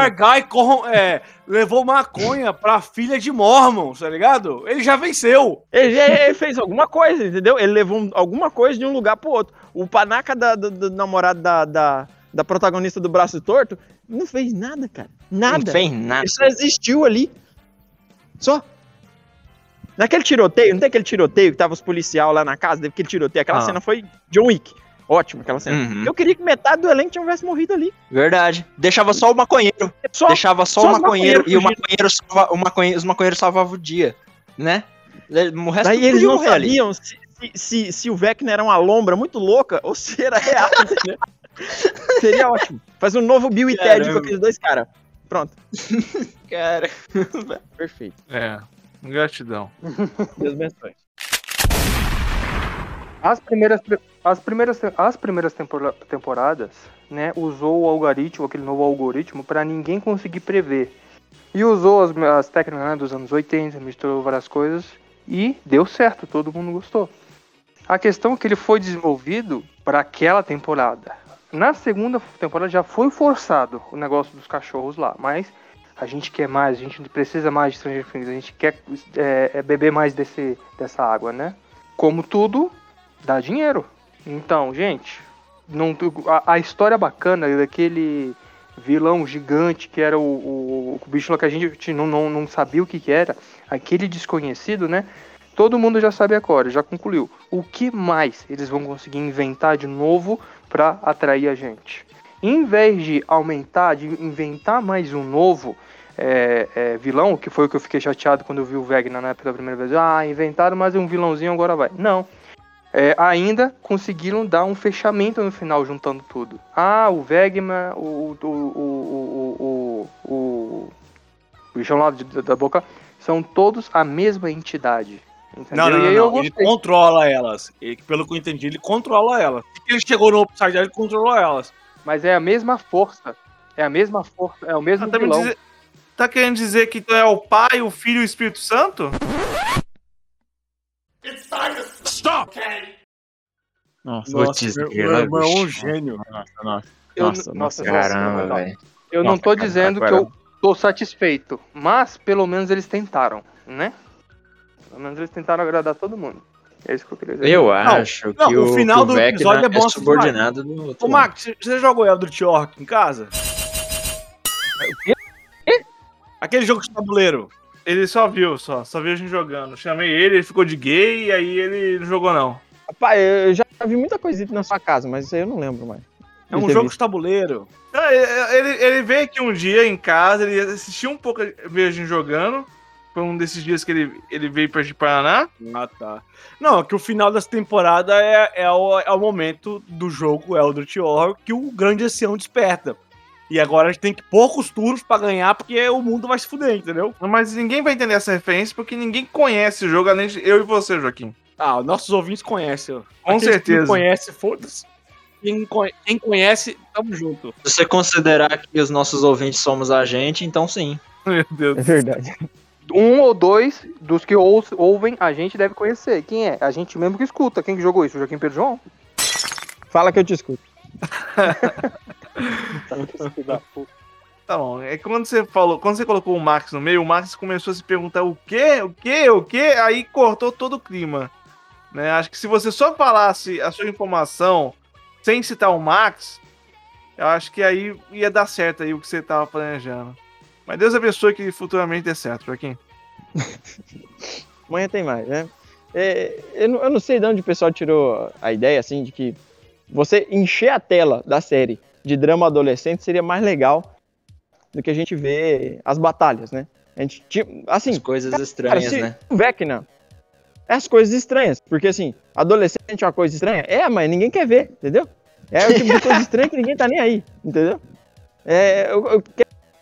corrom- é, levou maconha pra filha de Mormon, tá ligado? Ele já venceu. Ele, ele fez alguma coisa, entendeu? Ele levou um- alguma coisa de um lugar pro outro. O panaca da, do, do namorado da, da, da protagonista do braço torto não fez nada, cara. Nada. Não fez nada. Ele só existiu ali. Só. Naquele tiroteio, não tem aquele tiroteio que tava os policial lá na casa, teve aquele tiroteio. Aquela Ah. cena foi John Wick. Ótimo aquela cena. Uhum. Eu queria que metade do elenco tivesse morrido ali. Verdade. Deixava só o maconheiro. Só, Deixava só, só o maconheiro. E o maconheiro salva, o maconhe- os maconheiros salvavam o dia. Né? O resto Daí eles não sabiam se, se, se, se o Vecna era uma lombra muito louca ou se era real? Seria ótimo. Faz um novo Bill e Ted com aqueles dois caras. Pronto. Cara. Perfeito. É, gratidão. Deus abençoe. As primeiras, as primeiras, as primeiras tempora- temporadas, né, usou o algoritmo, aquele novo algoritmo, para ninguém conseguir prever. E usou as, as técnicas né, dos anos 80, misturou várias coisas e deu certo, todo mundo gostou. A questão é que ele foi desenvolvido para aquela temporada. Na segunda temporada já foi forçado o negócio dos cachorros lá, mas a gente quer mais, a gente precisa mais de Stranger Things, a gente quer é, é, beber mais desse, dessa água, né? Como tudo, dá dinheiro. Então, gente, não, a, a história bacana daquele vilão gigante que era o, o, o bicho lá que a gente não, não, não sabia o que, que era, aquele desconhecido, né? Todo mundo já sabe agora, já concluiu. O que mais eles vão conseguir inventar de novo para atrair a gente? Em vez de aumentar, de inventar mais um novo é, é, vilão, que foi o que eu fiquei chateado quando eu vi o Vegna na época da primeira vez. Ah, inventaram mais um vilãozinho, agora vai. Não. É, ainda conseguiram dar um fechamento no final, juntando tudo. Ah, o Vegma, o. o. o. o. o. o, o bichão lá de- da boca, são todos a mesma entidade. Entendeu? Não, não, não, não. Ele controla elas. Ele, pelo que eu entendi, ele controla elas. Ele chegou no Upside Down, ele controlou elas. Mas é a mesma força. É a mesma força, é o mesmo Ah, tá, me vilão. dizer- tá querendo dizer que então é o Pai, o Filho e o Espírito Santo? Nossa, Putz, meu, meu irmão é um gênio. nossa, nossa. Eu- Nossa, nossa, Caramba, não. velho. Eu não Nossa, tô cara, dizendo que eu tô satisfeito, mas pelo menos eles tentaram, né? Pelo menos eles tentaram agradar todo mundo. É isso que eu queria dizer. Eu acho não, que o o, final que o do Vecna episódio é bom assim subordinado do. Ô, Max, você- jogou Eldritch Horror em casa? Aquele jogo de tabuleiro. Ele só viu, só. Só viu a gente jogando. Chamei ele, ele ficou de gay e aí ele não jogou, não. Rapaz, eu já vi muita coisita na sua casa, mas isso aí eu não lembro mais. É um jogo visto. de tabuleiro. Ah, Ele, ele, ele veio aqui um dia em casa, ele assistiu um pouco, a gente jogando. Foi um desses dias que ele, ele veio pra Paraná. Ah, tá. Não, é que o final dessa temporada é, é, o, é o momento do jogo Eldritch Horror que o grande ancião desperta. E agora a gente tem que poucos turnos pra ganhar, porque o mundo vai se fuder, entendeu? Mas ninguém vai entender essa referência porque ninguém conhece o jogo, além de eu e você, Joaquim. Ah, nossos ouvintes conhecem. ó. Com Aqueles que certeza. não conhece, foda-se. Quem, conhe- quem conhece, tamo junto. Se você considerar que os nossos ouvintes somos a gente, então sim. Meu Deus. É verdade. Um ou dois dos que ou- ouvem a gente deve conhecer. Quem é? A gente mesmo que escuta. Quem que jogou isso? O Joaquim Pedro João? Fala que eu te escuto. Tá bom. É quando você falou, quando você colocou o Max no meio, o Max começou a se perguntar o quê? O quê? O quê? Aí cortou todo o clima. Né? Acho que se você só falasse a sua informação sem citar o Max, eu acho que aí ia dar certo aí o que você tava planejando. Mas Deus abençoe que futuramente dê certo, Joaquim. Amanhã tem mais, né? É, eu, não, eu não sei de onde o pessoal tirou a ideia, assim, de que você encher a tela da série de drama adolescente seria mais legal do que a gente ver as batalhas, né? A gente tinha, assim, As coisas cara, estranhas, se né? o Vecna é as coisas estranhas, porque assim, adolescente é uma coisa estranha, é, mas ninguém quer ver, entendeu? É o tipo de coisa estranha que ninguém tá nem aí, entendeu? É, eu, eu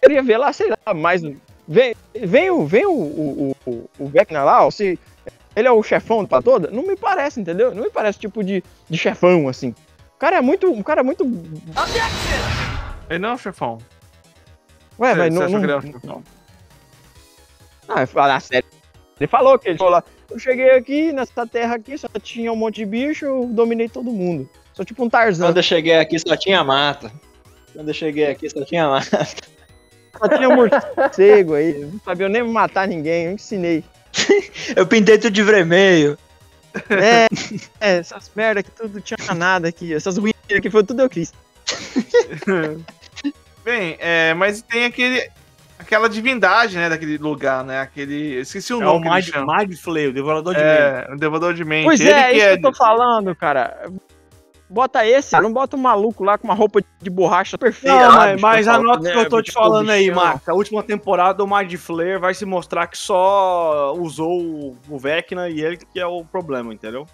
queria ver lá, sei lá, mais. Vem, vem, o, vem o, o, o, o Vecna lá, ó, se ele é o chefão pra toda, não me parece, entendeu? Não me parece tipo de, de chefão, assim. O cara é muito. O cara é muito. Ele não, chefão. Ué, Você- mas você não. achou que ele não, um chefão? Ah, ah, sério. Ele falou que ele falou lá. Eu cheguei aqui, nessa terra aqui, só tinha um monte de bicho, eu dominei todo mundo. Sou tipo um Tarzan. Quando eu cheguei aqui só tinha mata. Quando eu cheguei aqui só tinha mata. Só tinha um morcego aí. Não sabia nem matar ninguém, eu ensinei. Eu pintei tudo de vermelho. É, é, essas merda que tudo tinha nada aqui. Essas ruínas aqui foi tudo eu quis. Bem, é, mas tem aquele, aquela divindade, né, daquele lugar, né? Aquele. Esqueci o É o nome que ele Mind, Flayer, o devorador de mente. É, o devorador de mente. Pois Ele é, que isso é. que eu tô falando, cara. Bota esse, não bota um maluco lá com uma roupa de borracha perfeita. Não, lá, mas, bicho, mas anota o né, que eu tô te falando aí. Max. A última temporada do Mind Flayer vai se mostrar que só usou o- o Vecna e ele que é o problema, entendeu?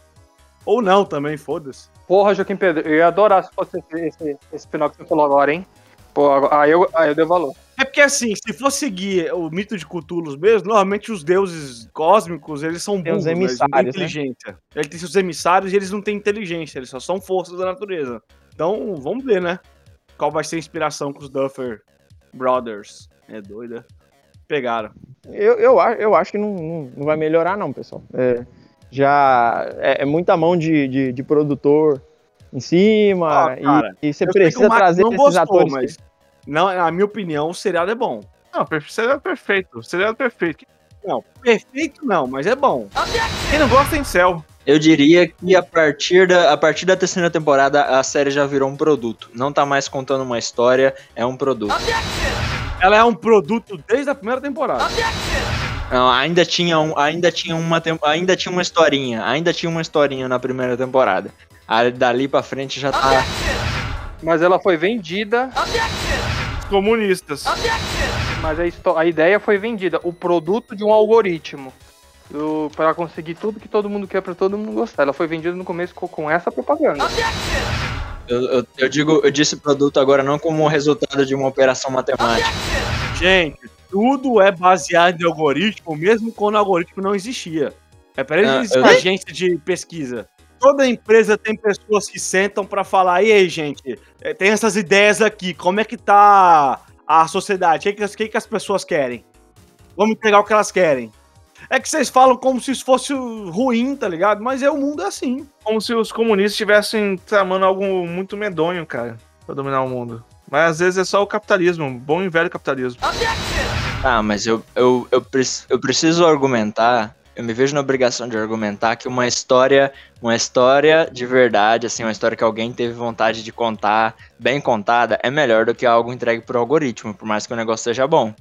Ou não também, foda-se. Porra, Joaquim Pedro, eu ia adorar se fosse esse, esse, que você falou agora, hein? Pô, aí eu, aí eu dei valor. É porque assim, se for seguir o mito de Cthulhu mesmo, normalmente os deuses cósmicos, eles são Tem os burros, né? eles não têm né? inteligência. Eles têm seus emissários e eles não têm inteligência, eles só são forças da natureza. Então, vamos ver, né? Qual vai ser a inspiração que os Duffer Brothers, é doida, pegaram. Eu, eu, eu acho que não, não, vai melhorar, não, pessoal. É, já é, é muita mão de, de, de produtor em cima Ah, cara, e, e você precisa trazer esses gostou, atores. mas não, na minha opinião, o seriado é bom. Não, per- seria perfeito. Seria perfeito. Não, perfeito não, mas é bom. Quem não gosta tem céu. Eu diria que a partir, da, a partir da terceira temporada a série já virou um produto. Não tá mais contando uma história, é um produto. Ela é um produto desde a primeira temporada. Não, ainda tinha, um, ainda, tinha uma, ainda tinha uma historinha, ainda tinha uma historinha na primeira temporada. Aí dali pra frente já tá. Mas ela foi vendida, comunistas. mas a, a ideia foi vendida. O produto de um algoritmo. Pra conseguir tudo que todo mundo quer pra todo mundo gostar. Ela foi vendida no começo co- com essa propaganda. Eu, eu, eu digo, eu disse produto agora não como resultado de uma operação matemática. Gente, tudo é baseado em algoritmo, mesmo quando o algoritmo não existia. É para Ah, isso eu- a agência de pesquisa. Toda empresa tem pessoas que sentam pra falar, e aí, gente, eh, tem essas ideias aqui, como é que tá a sociedade? O que, que que as pessoas querem? Vamos pegar o que elas querem. É que vocês falam como se isso fosse ruim, tá ligado? Mas é o mundo é assim. Como se os comunistas estivessem tramando algo muito medonho, cara, pra dominar o mundo. Mas às vezes é só o capitalismo, bom e velho capitalismo. Ah, mas eu, eu, eu, eu preciso argumentar, eu me vejo na obrigação de argumentar que uma história, uma história de verdade, assim, uma história que alguém teve vontade de contar, bem contada, é melhor do que algo entregue por algoritmo, por mais que o negócio seja bom.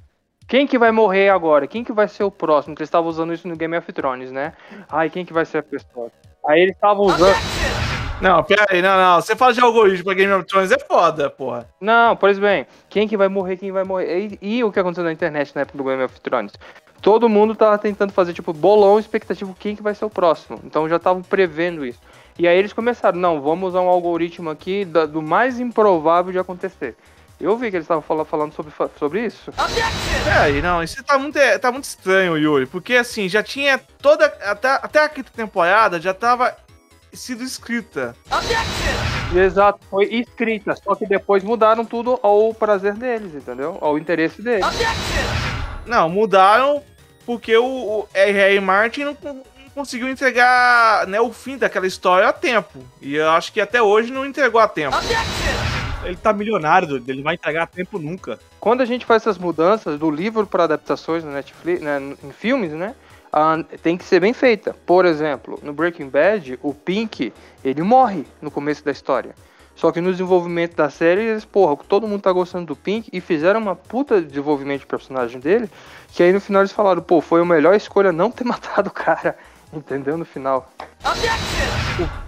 Quem que vai morrer agora? Quem que vai ser o próximo? Que eles estavam usando isso no Game of Thrones, né? Ai, quem que vai ser a pessoa? Aí eles estavam usando. Não, pera aí, não, não. Você fala de algoritmo pra Game of Thrones é foda, porra. Não, pois bem, quem que vai morrer, quem vai morrer. E, e o que aconteceu na internet na época do Game of Thrones? Todo mundo tava tentando fazer, tipo, bolão expectativo quem que vai ser o próximo. Então já estavam prevendo isso. E aí eles começaram, não, vamos usar um algoritmo aqui da- do mais improvável de acontecer. Eu vi que eles estavam fala- falando sobre, sobre isso. Pera aí, não. Isso tá muito, tá muito estranho, Yuri. Porque assim, já tinha toda. Até, até a quinta temporada já tava sido escrita. Exato, foi escrita, só que depois mudaram tudo ao prazer deles, entendeu? Ao interesse deles. Não, mudaram porque o, R.R. Martin não, con- não conseguiu entregar né, o fim daquela história a tempo. E eu acho que até hoje não entregou a tempo. Ele tá milionário, doido, ele não vai entregar tempo nunca. Quando a gente faz essas mudanças do livro para adaptações na Netflix, né, em filmes, né? Ah, tem que ser bem feita. Por exemplo, no Breaking Bad, o Pink, ele morre no começo da história. Só que no desenvolvimento da série, eles, porra, todo mundo tá gostando do Pink e fizeram uma puta desenvolvimento de personagem dele, que aí no final eles falaram, pô, foi a melhor escolha não ter matado o cara. Entendeu? No final.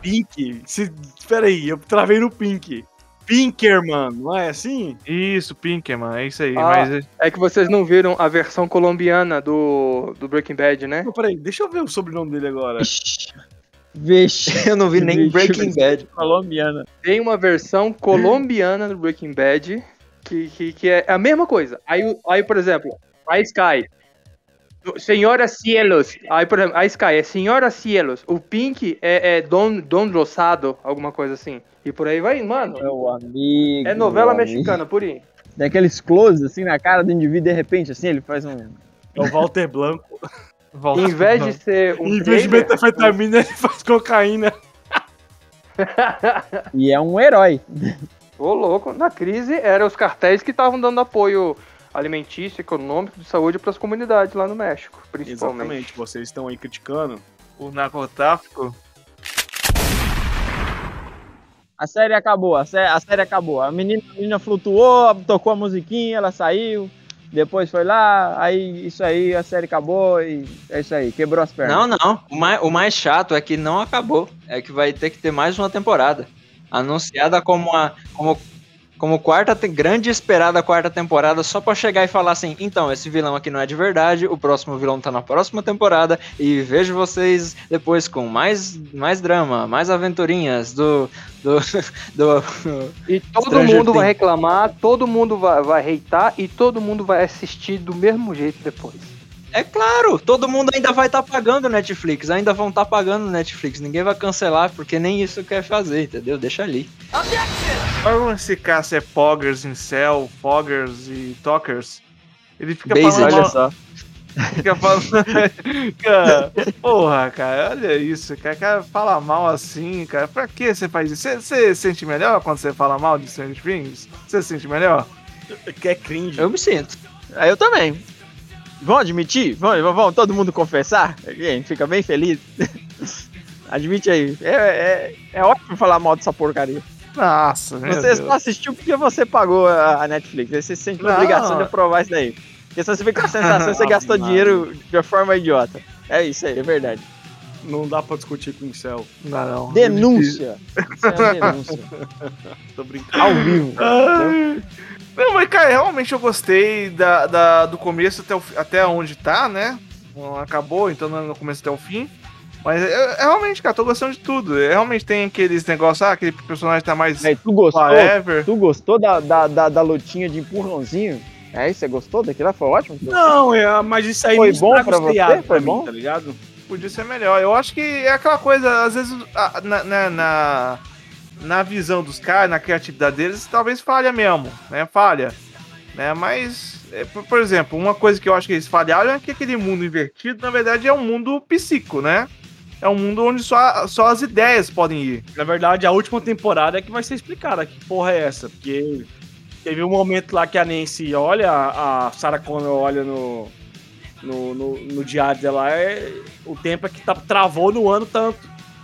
Pink, se, espera aí, eu travei no Pink. Pinkerman, não é assim? Isso, Pinkerman, é isso aí. Ah. Mas É que vocês não viram a versão colombiana do, do Breaking Bad, né? Não, peraí, deixa eu ver o sobrenome dele agora. Vixe, Eu não vi nem Vixe, Breaking Bad. colombiana. Tem uma versão colombiana do Breaking Bad que, que, que é a mesma coisa. Aí, aí, por exemplo, a Sky. Senhora Cielos. Aí, por exemplo, a Sky é Senhora Cielos. O Pink é, é Don, Don Rosado, alguma coisa assim. E por aí vai, mano. Meu amigo. É novela meu amigo. mexicana, por aí. Tem aqueles close assim na cara do indivíduo, de repente, assim, ele faz um. É o Walter Blanco. volta. Em vez de ser um em vez de metanfetamina, ele faz cocaína. E é um herói. Ô, louco, na crise eram os cartéis que estavam dando apoio alimentício, econômico, de saúde para as comunidades lá no México, principalmente. Exatamente, vocês estão aí criticando. o narcotráfico. A série acabou, a, sé- a série acabou. A menina, a menina flutuou, tocou a musiquinha, ela saiu. Depois foi lá, aí isso aí, a série acabou e é isso aí, quebrou as pernas. Não, não. O mais, o mais chato é que não acabou. É que vai ter que ter mais uma temporada. Anunciada como a. Como, como quarta, grande esperada quarta temporada, só pra chegar e falar assim: então, esse vilão aqui não é de verdade, o próximo vilão tá na próxima temporada, e vejo vocês depois com mais, mais drama, mais aventurinhas do. do. do E todo Stranger mundo vai reclamar, todo mundo vai, vai hatear e todo mundo vai assistir do mesmo jeito depois. É claro, todo mundo ainda vai estar pagando Netflix, ainda vão estar pagando Netflix, ninguém vai cancelar, porque nem isso quer fazer, entendeu? Deixa ali. Olha esse cara se é Poggers, Incel, Foggers e Talkers. Ele fica Based, falando. Olha só. Fica falando. cara, porra, cara, olha isso. Cara, cara fala mal assim, cara. Pra que você faz isso? Você, você sente melhor quando você fala mal de Stranger Things? Você se sente melhor? Que é cringe. Eu me sinto. Aí eu também. Vão admitir? Vão, vão, todo mundo confessar? A gente fica bem feliz. Admite aí. É, é, é ótimo falar mal dessa porcaria. Nossa, meu Você Deus. só assistiu porque você pagou a Netflix. Aí você sente Não. obrigação de aprovar isso daí. Porque se você fica com a sensação que você gastou Não. dinheiro de uma forma idiota. É isso aí, é verdade. Não dá pra discutir com o céu. Não, não. Denúncia. Isso é uma denúncia. Tô brincando. Ao vivo. Ai. Não, mas cara, realmente eu gostei da, da- do começo até, o, até onde tá, né? Não acabou, então não é no começo até o fim. Mas é, é realmente, cara, tô gostando de tudo. É, realmente tem aqueles negócios, ah, aquele personagem tá mais Aí, tu gostou? forever. Tu gostou da, da, da, da lutinha de empurrãozinho? É isso, você gostou daquilo lá? Foi ótimo? Não, é, mas isso aí Foi bom pra você? Foi mim, bom? tá ligado? Podia ser melhor. Eu acho que é aquela coisa, às vezes, a- na, na, na, na visão dos caras, na criatividade deles, talvez falha mesmo, né? Falha. Né? Mas, é, por, exemplo, uma coisa que eu acho que eles falharam é que aquele mundo invertido, na verdade, é um mundo psíquico, né? É um mundo onde só, só as ideias podem ir. Na verdade, a última temporada é que vai ser explicada que porra é essa. Porque teve um momento lá que a Nancy olha, a Sarah Connor olha no, no, no, no diário dela, é, o tempo é que tá, travou no ano tanto.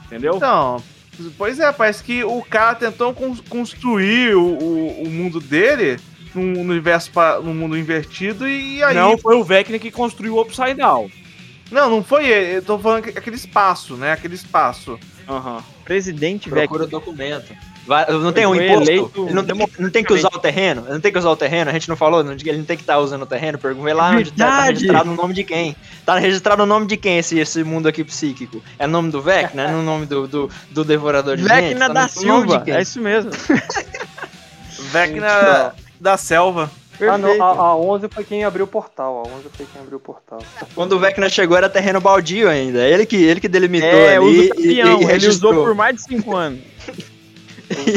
Entendeu? Então, pois é, parece que o cara tentou con- construir o, o, o mundo dele num universo, pa- num mundo invertido e aí Não foi o Vecna que construiu o Upside Down. Não, não foi ele. Eu tô falando que- aquele espaço, né? Aquele espaço. Aham. Presidente Vecna. Procura o documento. Vai- não tem um imposto? eleito Ele não, tem, não tem que usar o terreno? Ele não tem que usar o terreno? A gente não falou? Não, ele não tem que estar usando o terreno? Pergunta lá onde tá, tá registrado no nome de quem? Tá registrado no nome de quem esse, esse mundo aqui psíquico? É no nome do Vecna? É no nome do, do, do devorador de? Vecna Tá da Silva. quem? É isso mesmo. Vecna da selva. Ah, não, Perfeito. a, a 11 foi quem abriu o portal. A 11 foi quem abriu o portal. Quando o Vecna chegou era terreno baldio ainda. Ele que, ele que delimitou É, ali usa e, campeão. e Ele registrou. usou por mais de cinco anos.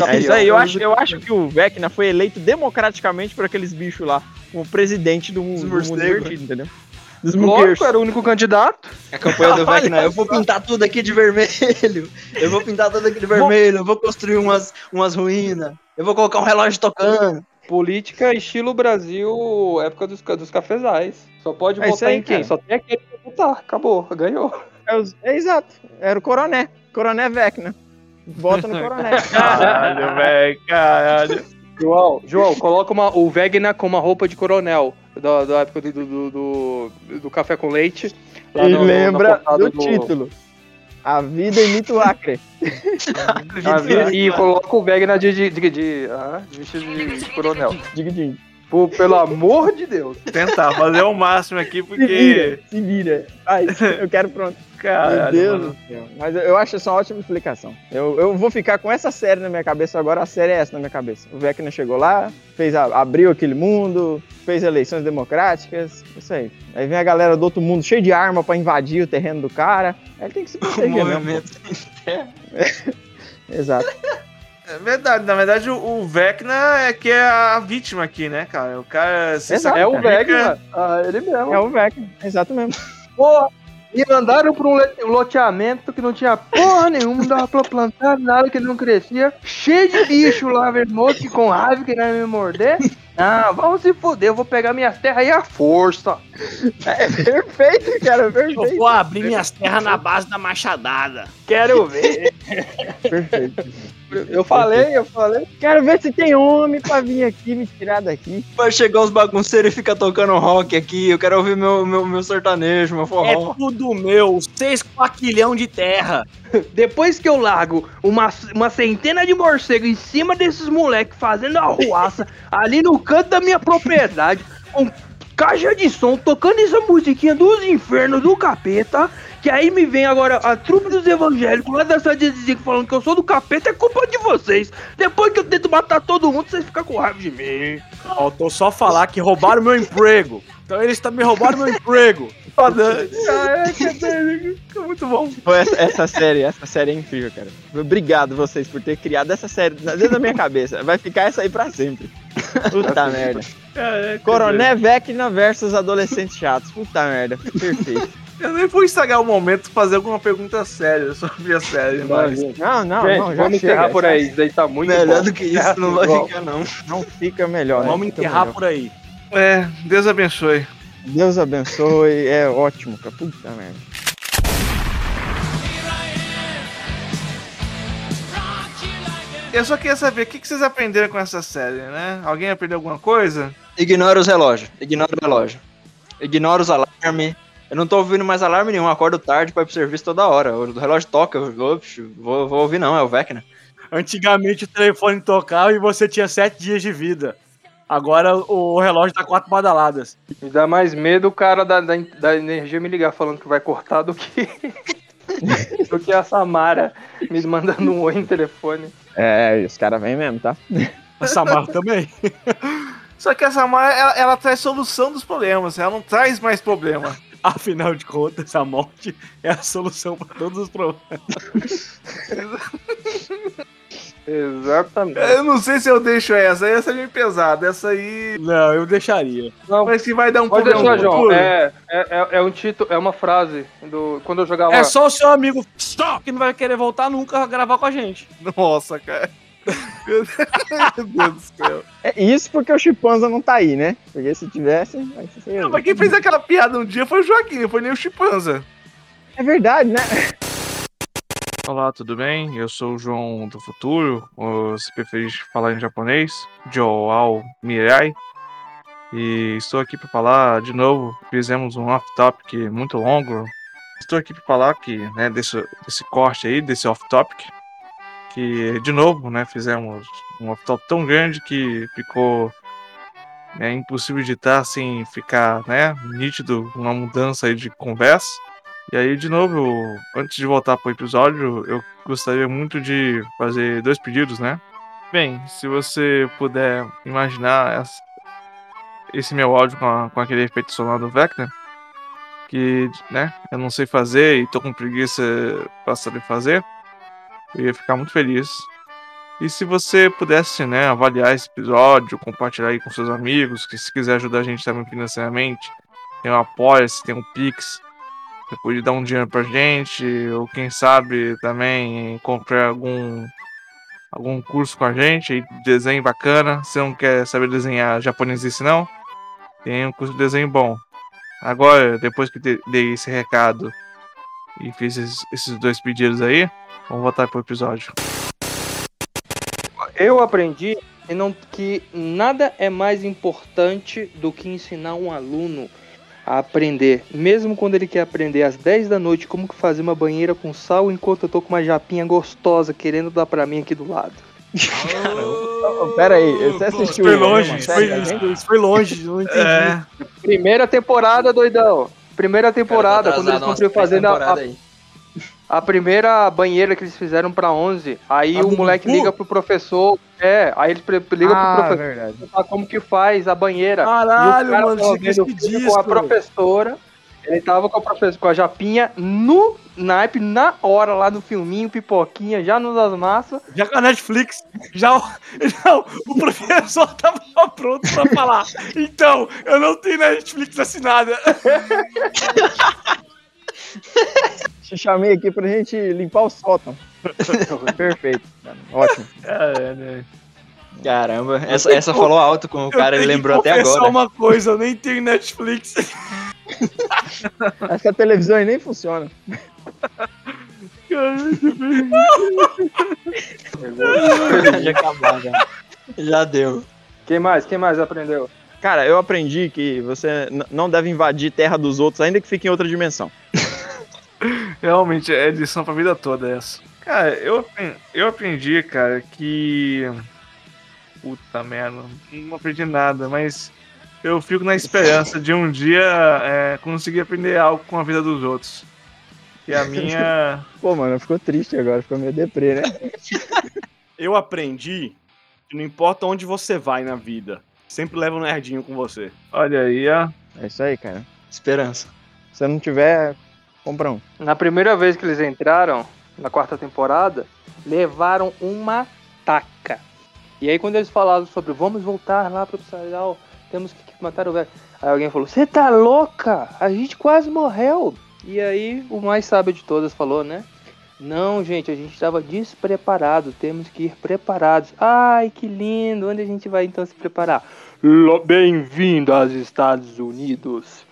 É isso aí, eu acho, eu acho que o Vecna foi eleito democraticamente por aqueles bichos lá, como presidente do, mundo- do mundo invertido, entendeu? Muqueiros. era o único candidato. A campanha do Vecna, eu vou pintar tudo aqui de vermelho. Eu vou pintar tudo aqui de vermelho. Eu vou construir umas, umas ruínas. Eu vou colocar um relógio tocando. Política estilo Brasil, época dos, dos cafezais. Só pode É votar aí, em quem? cara. Só tem aquele pra votar. Acabou, ganhou. É, é exato, era o Coroné. Coroné Vecna. Vota no Coroné. Caralho, velho, caralho. João, João, coloca uma, o Vegna com uma roupa de coronel da, da época do, do, do, do café com leite. lá E no- lembra do título. A vida imita o Acre. A vi- e coloca o Vegna de, de, de, de, ah, de vestido de, de coronel. Diga, diga. Pô, pelo amor de Deus. Tentar fazer o máximo aqui, Se porque. vira, se vira. Ai, eu quero pronto. Meu Caralho, Deus mano. do céu. Mas eu- acho essa uma ótima explicação. Eu, eu vou ficar com essa série na minha cabeça agora, a série é essa na minha cabeça. O Vecna chegou lá, fez a- abriu aquele mundo, fez eleições democráticas, isso aí. Aí vem a galera do outro mundo cheio de arma pra invadir o terreno do cara. Aí ele tem que se proteger movimento. Exato. É verdade, na verdade o, o Vecna é que é a vítima aqui, né, cara? O cara se Exato. É o sacrifica- Vegna. Ah, ele mesmo. É o Vecna, exato mesmo. Porra, me mandaram pra um loteamento que não tinha porra nenhuma, não dava pra plantar nada que não crescia. Cheio de bicho lá, vermelho, que com raiva que não me morder. Ah, vamos se foder, eu vou pegar minhas terras aí à força. É perfeito, cara, Eu perfeito. vou abrir minhas terras na base da machadada. Quero ver. Perfeito. Eu falei, eu falei. Quero ver se tem homem pra vir aqui me tirar daqui. Vai chegar os bagunceiros e fica tocando rock aqui. Eu quero ouvir meu, meu, meu sertanejo, meu É forró. tudo meu, seis quaquilhão de terra. Depois que eu largo uma, uma centena de morcegos em cima desses moleques fazendo arruaça ali no canto da minha propriedade, com caixa de som, tocando essa musiquinha dos infernos do capeta, que aí me vem agora a trupe dos evangélicos lá da cidade de Zico falando que eu sou do capeta, é culpa de vocês. Depois que eu tento matar todo mundo, vocês ficam com raiva de mim. Faltou só falar que roubaram meu emprego. Então eles também roubaram meu emprego. Foda. Ficou muito bom. Pô, essa, essa série, essa série é incrível, cara. Obrigado vocês por ter criado essa série dentro da minha cabeça. Vai ficar essa aí pra sempre. Puta merda. Caraca, Coroné Vecna versus adolescentes chatos. Puta merda. Perfeito. Eu nem vou estragar o momento pra fazer alguma pergunta séria sobre a série, mas. Não, não, Gente, não. Já vamos chega, encerrar por aí. Isso daí tá muito Melhor bom. do que isso, não vai ficar, não. Não fica melhor. Vamos não fica enterrar melhor. por aí. É, Deus abençoe. Deus abençoe. É ótimo, cara. Puta merda. Eu só queria saber o que que vocês aprenderam com essa série, né? Alguém aprendeu alguma coisa? Ignora os relógios. Ignora o relógio. Ignora os alarmes. Eu não tô ouvindo mais alarme nenhum. Acordo tarde pra ir pro serviço toda hora. O relógio toca. Eu vou, vou, vou ouvir, não. É o Vecna. Antigamente o telefone tocava e você tinha sete dias de vida. Agora o relógio tá quatro badaladas. Me dá mais medo o cara da, da, da energia me ligar falando que vai cortar do que. do que a Samara me mandando um oi no telefone. É, os caras vêm mesmo, tá? A Samara também. Só que essa Mara, ela, ela traz solução dos problemas, ela não traz mais problema. Afinal de contas, a morte é a solução para todos os problemas. Exatamente. Eu não sei se eu deixo essa, essa é meio pesada, essa aí. Não, eu deixaria. Não, Mas se vai dar um pode problema deixar, João. É, é, é, é um título, é uma frase do. Quando eu jogava. É só o seu amigo Stop! que não vai querer voltar nunca a gravar com a gente. Nossa, cara. Meu Deus do céu. É isso porque o Chipanza não tá aí, né? Porque se tivesse. Não, mas quem fez aquela piada um dia foi o Joaquim, não foi nem o Chipanza. É verdade, né? Olá, tudo bem? Eu sou o João do Futuro, ou se preferir falar em japonês, Joao Mirai. E estou aqui para falar de novo. Fizemos um off-topic muito longo. Estou aqui para falar que, né, desse, desse corte aí, desse off-topic, que de novo, né, fizemos um off-topic tão grande que ficou né, impossível editar sem ficar, né, nítido uma mudança aí de conversa. E aí, de novo, antes de voltar pro episódio, eu gostaria muito de fazer dois pedidos, né? Bem, se você puder imaginar essa- esse meu áudio com, a- com aquele efeito sonoro do Vecna, que, né, eu não sei fazer e tô com preguiça pra saber fazer, eu ia ficar muito feliz. E se você pudesse, né, avaliar esse episódio, compartilhar aí com seus amigos, que se quiser ajudar a gente também financeiramente, tem um Apoia-se, tem um Pix, você pode dar um dinheiro pra gente, ou quem sabe também comprar algum algum curso com a gente, aí, desenho bacana. Se não quer saber desenhar japonesice não, tem um curso de desenho bom. Agora, depois que de- dei esse recado e fiz esses dois pedidos aí, vamos voltar pro episódio. Eu aprendi que, não, que nada é mais importante do que ensinar um aluno a aprender. Mesmo quando ele quer aprender às 10 da noite como que fazer uma banheira com sal enquanto eu tô com uma japinha gostosa querendo dar pra mim aqui do lado. Ô, Pera aí, você assistiu Foi o- longe, foi, longe, não entendi. É, Primeira temporada, doidão. Primeira temporada, quando eles três fazendo a, aí. A primeira banheira que eles fizeram pra 11. Aí A o moleque liga pro professor. É, aí ele liga ah, pro professor verdade. perguntar como que faz a banheira. Caralho, e o cara mano, tava tinha que filme com a professora. Ele tava com a professora, com a japinha no naipe, na hora lá no filminho, pipoquinha, já nos as massas. Já com a Netflix, já, o- já o- o professor tava pronto pra falar. Então, eu não tenho Netflix assinada. Te chamei aqui pra gente limpar o sótão. Perfeito. Ótimo. né? Caramba, essa, essa falou alto com o cara, ele lembrou até agora. uma coisa, eu nem tenho Netflix. Acho que a televisão aí nem funciona. Já acabar, já. Já deu. Quem mais? Quem mais aprendeu? Cara, eu aprendi que você não deve invadir terra dos outros, ainda que fique em outra dimensão. Realmente, é lição pra vida toda essa. Cara, eu, eu aprendi, cara, que. Puta merda, não aprendi nada, mas eu fico na esperança de um dia é, conseguir aprender algo com a vida dos outros. E a minha. Pô, mano, ficou triste agora, ficou meio deprê, né? Eu aprendi que não importa onde você vai na vida, sempre leva um nerdinho com você. Olha aí, ó. É isso aí, cara. Esperança. Se você não tiver, compra um. Na primeira vez que eles entraram, na quarta temporada, levaram uma taca. E aí quando eles falaram sobre vamos voltar lá pro Upside temos que matar o velho. Aí alguém falou, você tá louca? A gente quase morreu. E aí o mais sábio de todas falou, né? Não, gente, a gente estava despreparado, temos que ir preparados. Ai, que lindo! Onde a gente vai então se preparar? Bem-vindo aos Estados Unidos.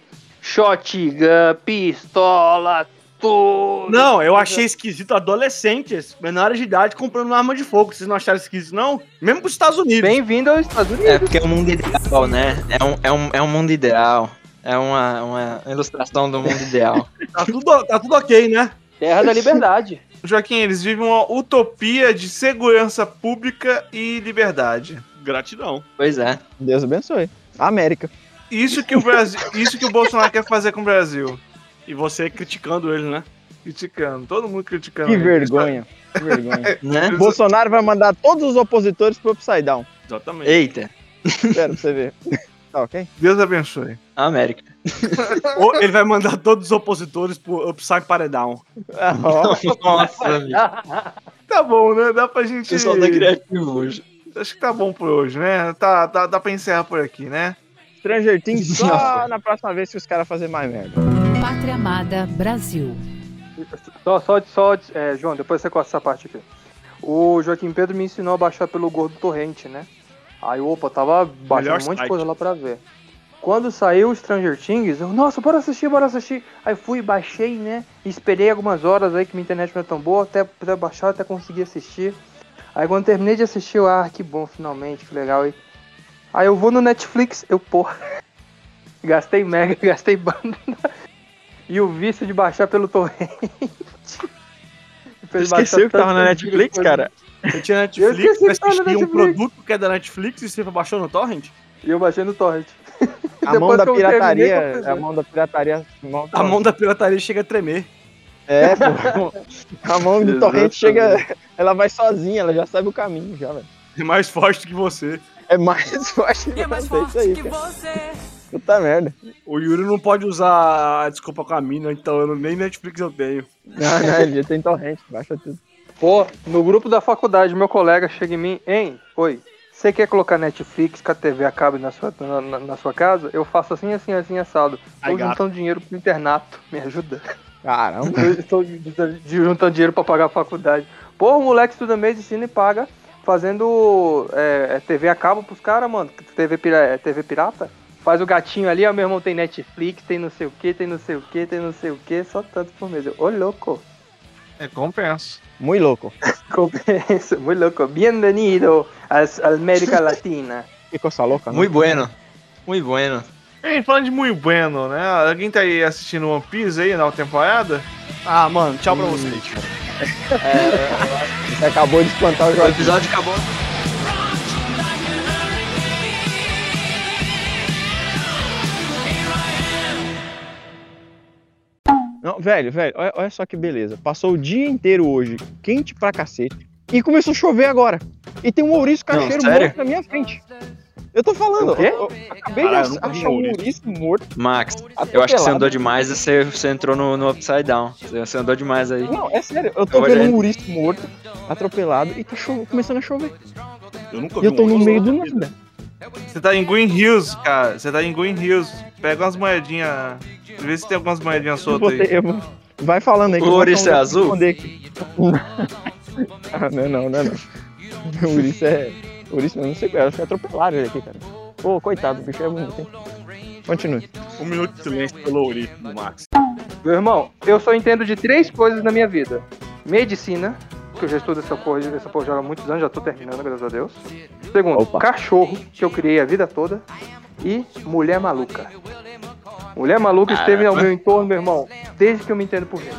Shotgun, pistola, tudo. Não, eu achei esquisito adolescentes, menores de idade, comprando uma arma de fogo. Vocês não acharam esquisito, não? Mesmo pros Estados Unidos. Bem-vindo aos Estados Unidos. É porque é um mundo ideal, né? É um, é um, é um mundo ideal. É uma, uma ilustração do mundo ideal. Tá tudo, tá tudo ok, né? Terra da Liberdade. Joaquim, eles vivem uma utopia de segurança pública e liberdade. Gratidão. Pois é. Deus abençoe. América. Isso que o Brasil, isso que o Bolsonaro quer fazer com o Brasil. E você criticando ele, né? Criticando, todo mundo criticando. Que ele. vergonha. Que vergonha. Né? Bolsonaro vai mandar todos os opositores pro Upside Down. Exatamente. Eita. Espera pra você ver. Tá ok? Deus abençoe. América. Ou ele vai mandar todos os opositores pro Upside Paredão. Ah, ó. Nossa. Tá bom, né? Dá pra gente. O pessoal tá criativo hoje. Acho que tá bom por hoje, né? Tá, tá, dá pra encerrar por aqui, né? Stranger Things só na próxima vez que os caras fazerem mais merda. Pátria Amada Brasil. Só, só, só é, João, depois você corta essa parte aqui. O Joaquim Pedro me ensinou a baixar pelo Gordo Torrente, né? Aí, opa, tava baixando Melhor um monte de coisa lá pra ver. Quando saiu o Stranger Things, eu, nossa, bora assistir, bora assistir. Aí fui, baixei, né? Esperei algumas horas aí que minha internet não é tão boa, até, até baixar, até conseguir assistir. Aí quando terminei de assistir, eu, ah, que bom, finalmente, que legal. Aí, aí eu vou no Netflix, eu, porra, gastei mega, gastei banda. E o vício de baixar pelo baixar Esqueceu que tava na Netflix, coisa. cara? Você tinha Eu Netflix esqueci pra na assistir um produto que é da Netflix e você baixou no Torrent? E eu baixei no torrent. A Depois mão da que eu terminei, pirataria. eu fiz, A mão da pirataria. A mão da pirataria chega a tremer. É, pô. A mão do torrente chega. Ela vai sozinha, ela já sabe o caminho, já, velho. É mais forte que você. É mais forte que você, isso aí, cara. Puta merda. O Yuri não pode usar a desculpa com a mina, então eu nem Netflix eu tenho. Não, não, ele já tem torrente, baixa tudo. Pô, no grupo da faculdade, meu colega chega em mim, hein, oi, você quer colocar Netflix com a TV a cabo na sua, na, na- na sua casa? Eu faço assim, assim, assim, assado. Tô juntando dinheiro pro internato, me ajuda. Caramba. Eu Tô juntando dinheiro pra pagar a faculdade. Pô, o moleque estuda medicina e paga fazendo é, é, TV a cabo pros caras, mano. TV, pira, é, TV pirata. Faz o gatinho ali, ó, meu irmão tem Netflix, tem não sei o que, tem não sei o que, tem não sei o que, só tanto por mês. Ô, louco. É compensa. Muito louco. Compensa, muy loco. Bienvenido à América Latina. Que coisa louca, né? Muito bueno. Muito bueno. Ei, falando de muito bueno, né? Alguém tá aí assistindo One Piece aí na temporada? Ah, mano, tchau pra vocês. Você acabou de espantar o O Joaquim. episódio acabou. Não, velho, velho, olha, olha só que beleza. Passou o dia inteiro hoje, quente pra cacete, e começou a chover agora. E tem um ouriço cacheiro morto na minha frente. Eu tô falando, O quê? eu, eu acabei Caralho, de achar ouriço. ouriço morto. Max, eu acho que você atropelado. andou demais e você, você entrou no, no Upside Down. Você, andou demais aí. Não, é sério, eu tô Eu vendo um ouriço morto, atropelado, e tá cho- começando a chover. Eu nunca E vi eu tô um no meio do nada. Você tá em Green Hills, cara. Você tá em Green Hills. Pega umas moedinhas. Vê se tem algumas moedinhas soltas aí. eu vou- Vai falando aí. O um é azul? ah, não é não, não é não. O ouriço é... O ouriço, eu não sei, eu acho que atropelaram ele aqui, cara. Pô, coitado, o bicho é bonito, hein? Continue. Um minuto de silêncio pelo do Max. Meu irmão, eu só entendo de três coisas na minha vida: Medicina, que eu já estudo essa porra, essa porra já há muitos anos, já tô terminando, graças a Deus. Segundo, Opa. cachorro, que eu criei a vida toda. E mulher maluca. Mulher maluca esteve ao meu entorno, meu irmão, desde que eu me entendo por gente.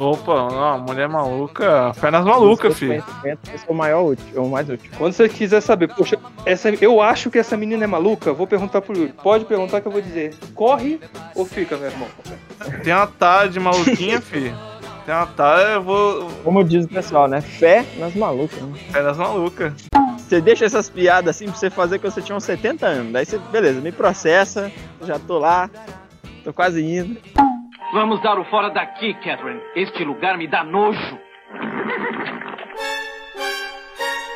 Opa, não, mulher maluca. Fé nas malucas, filho. Esse é o maior útil, o mais útil. Quando você quiser saber, poxa, essa, eu acho que essa menina é maluca, vou perguntar pro Yuri. Pode perguntar que eu vou dizer. Corre ou fica, meu irmão? Tem uma tarde maluquinha, filho. Tem uma tarde, eu vou. Como diz o pessoal, né? Fé nas malucas. Né? Fé nas malucas. Você deixa essas piadas assim pra você fazer quando você tinha uns 70 anos. Daí você, beleza, me processa, já tô lá, tô quase indo. Vamos dar o fora daqui, Catherine. Este lugar me dá nojo.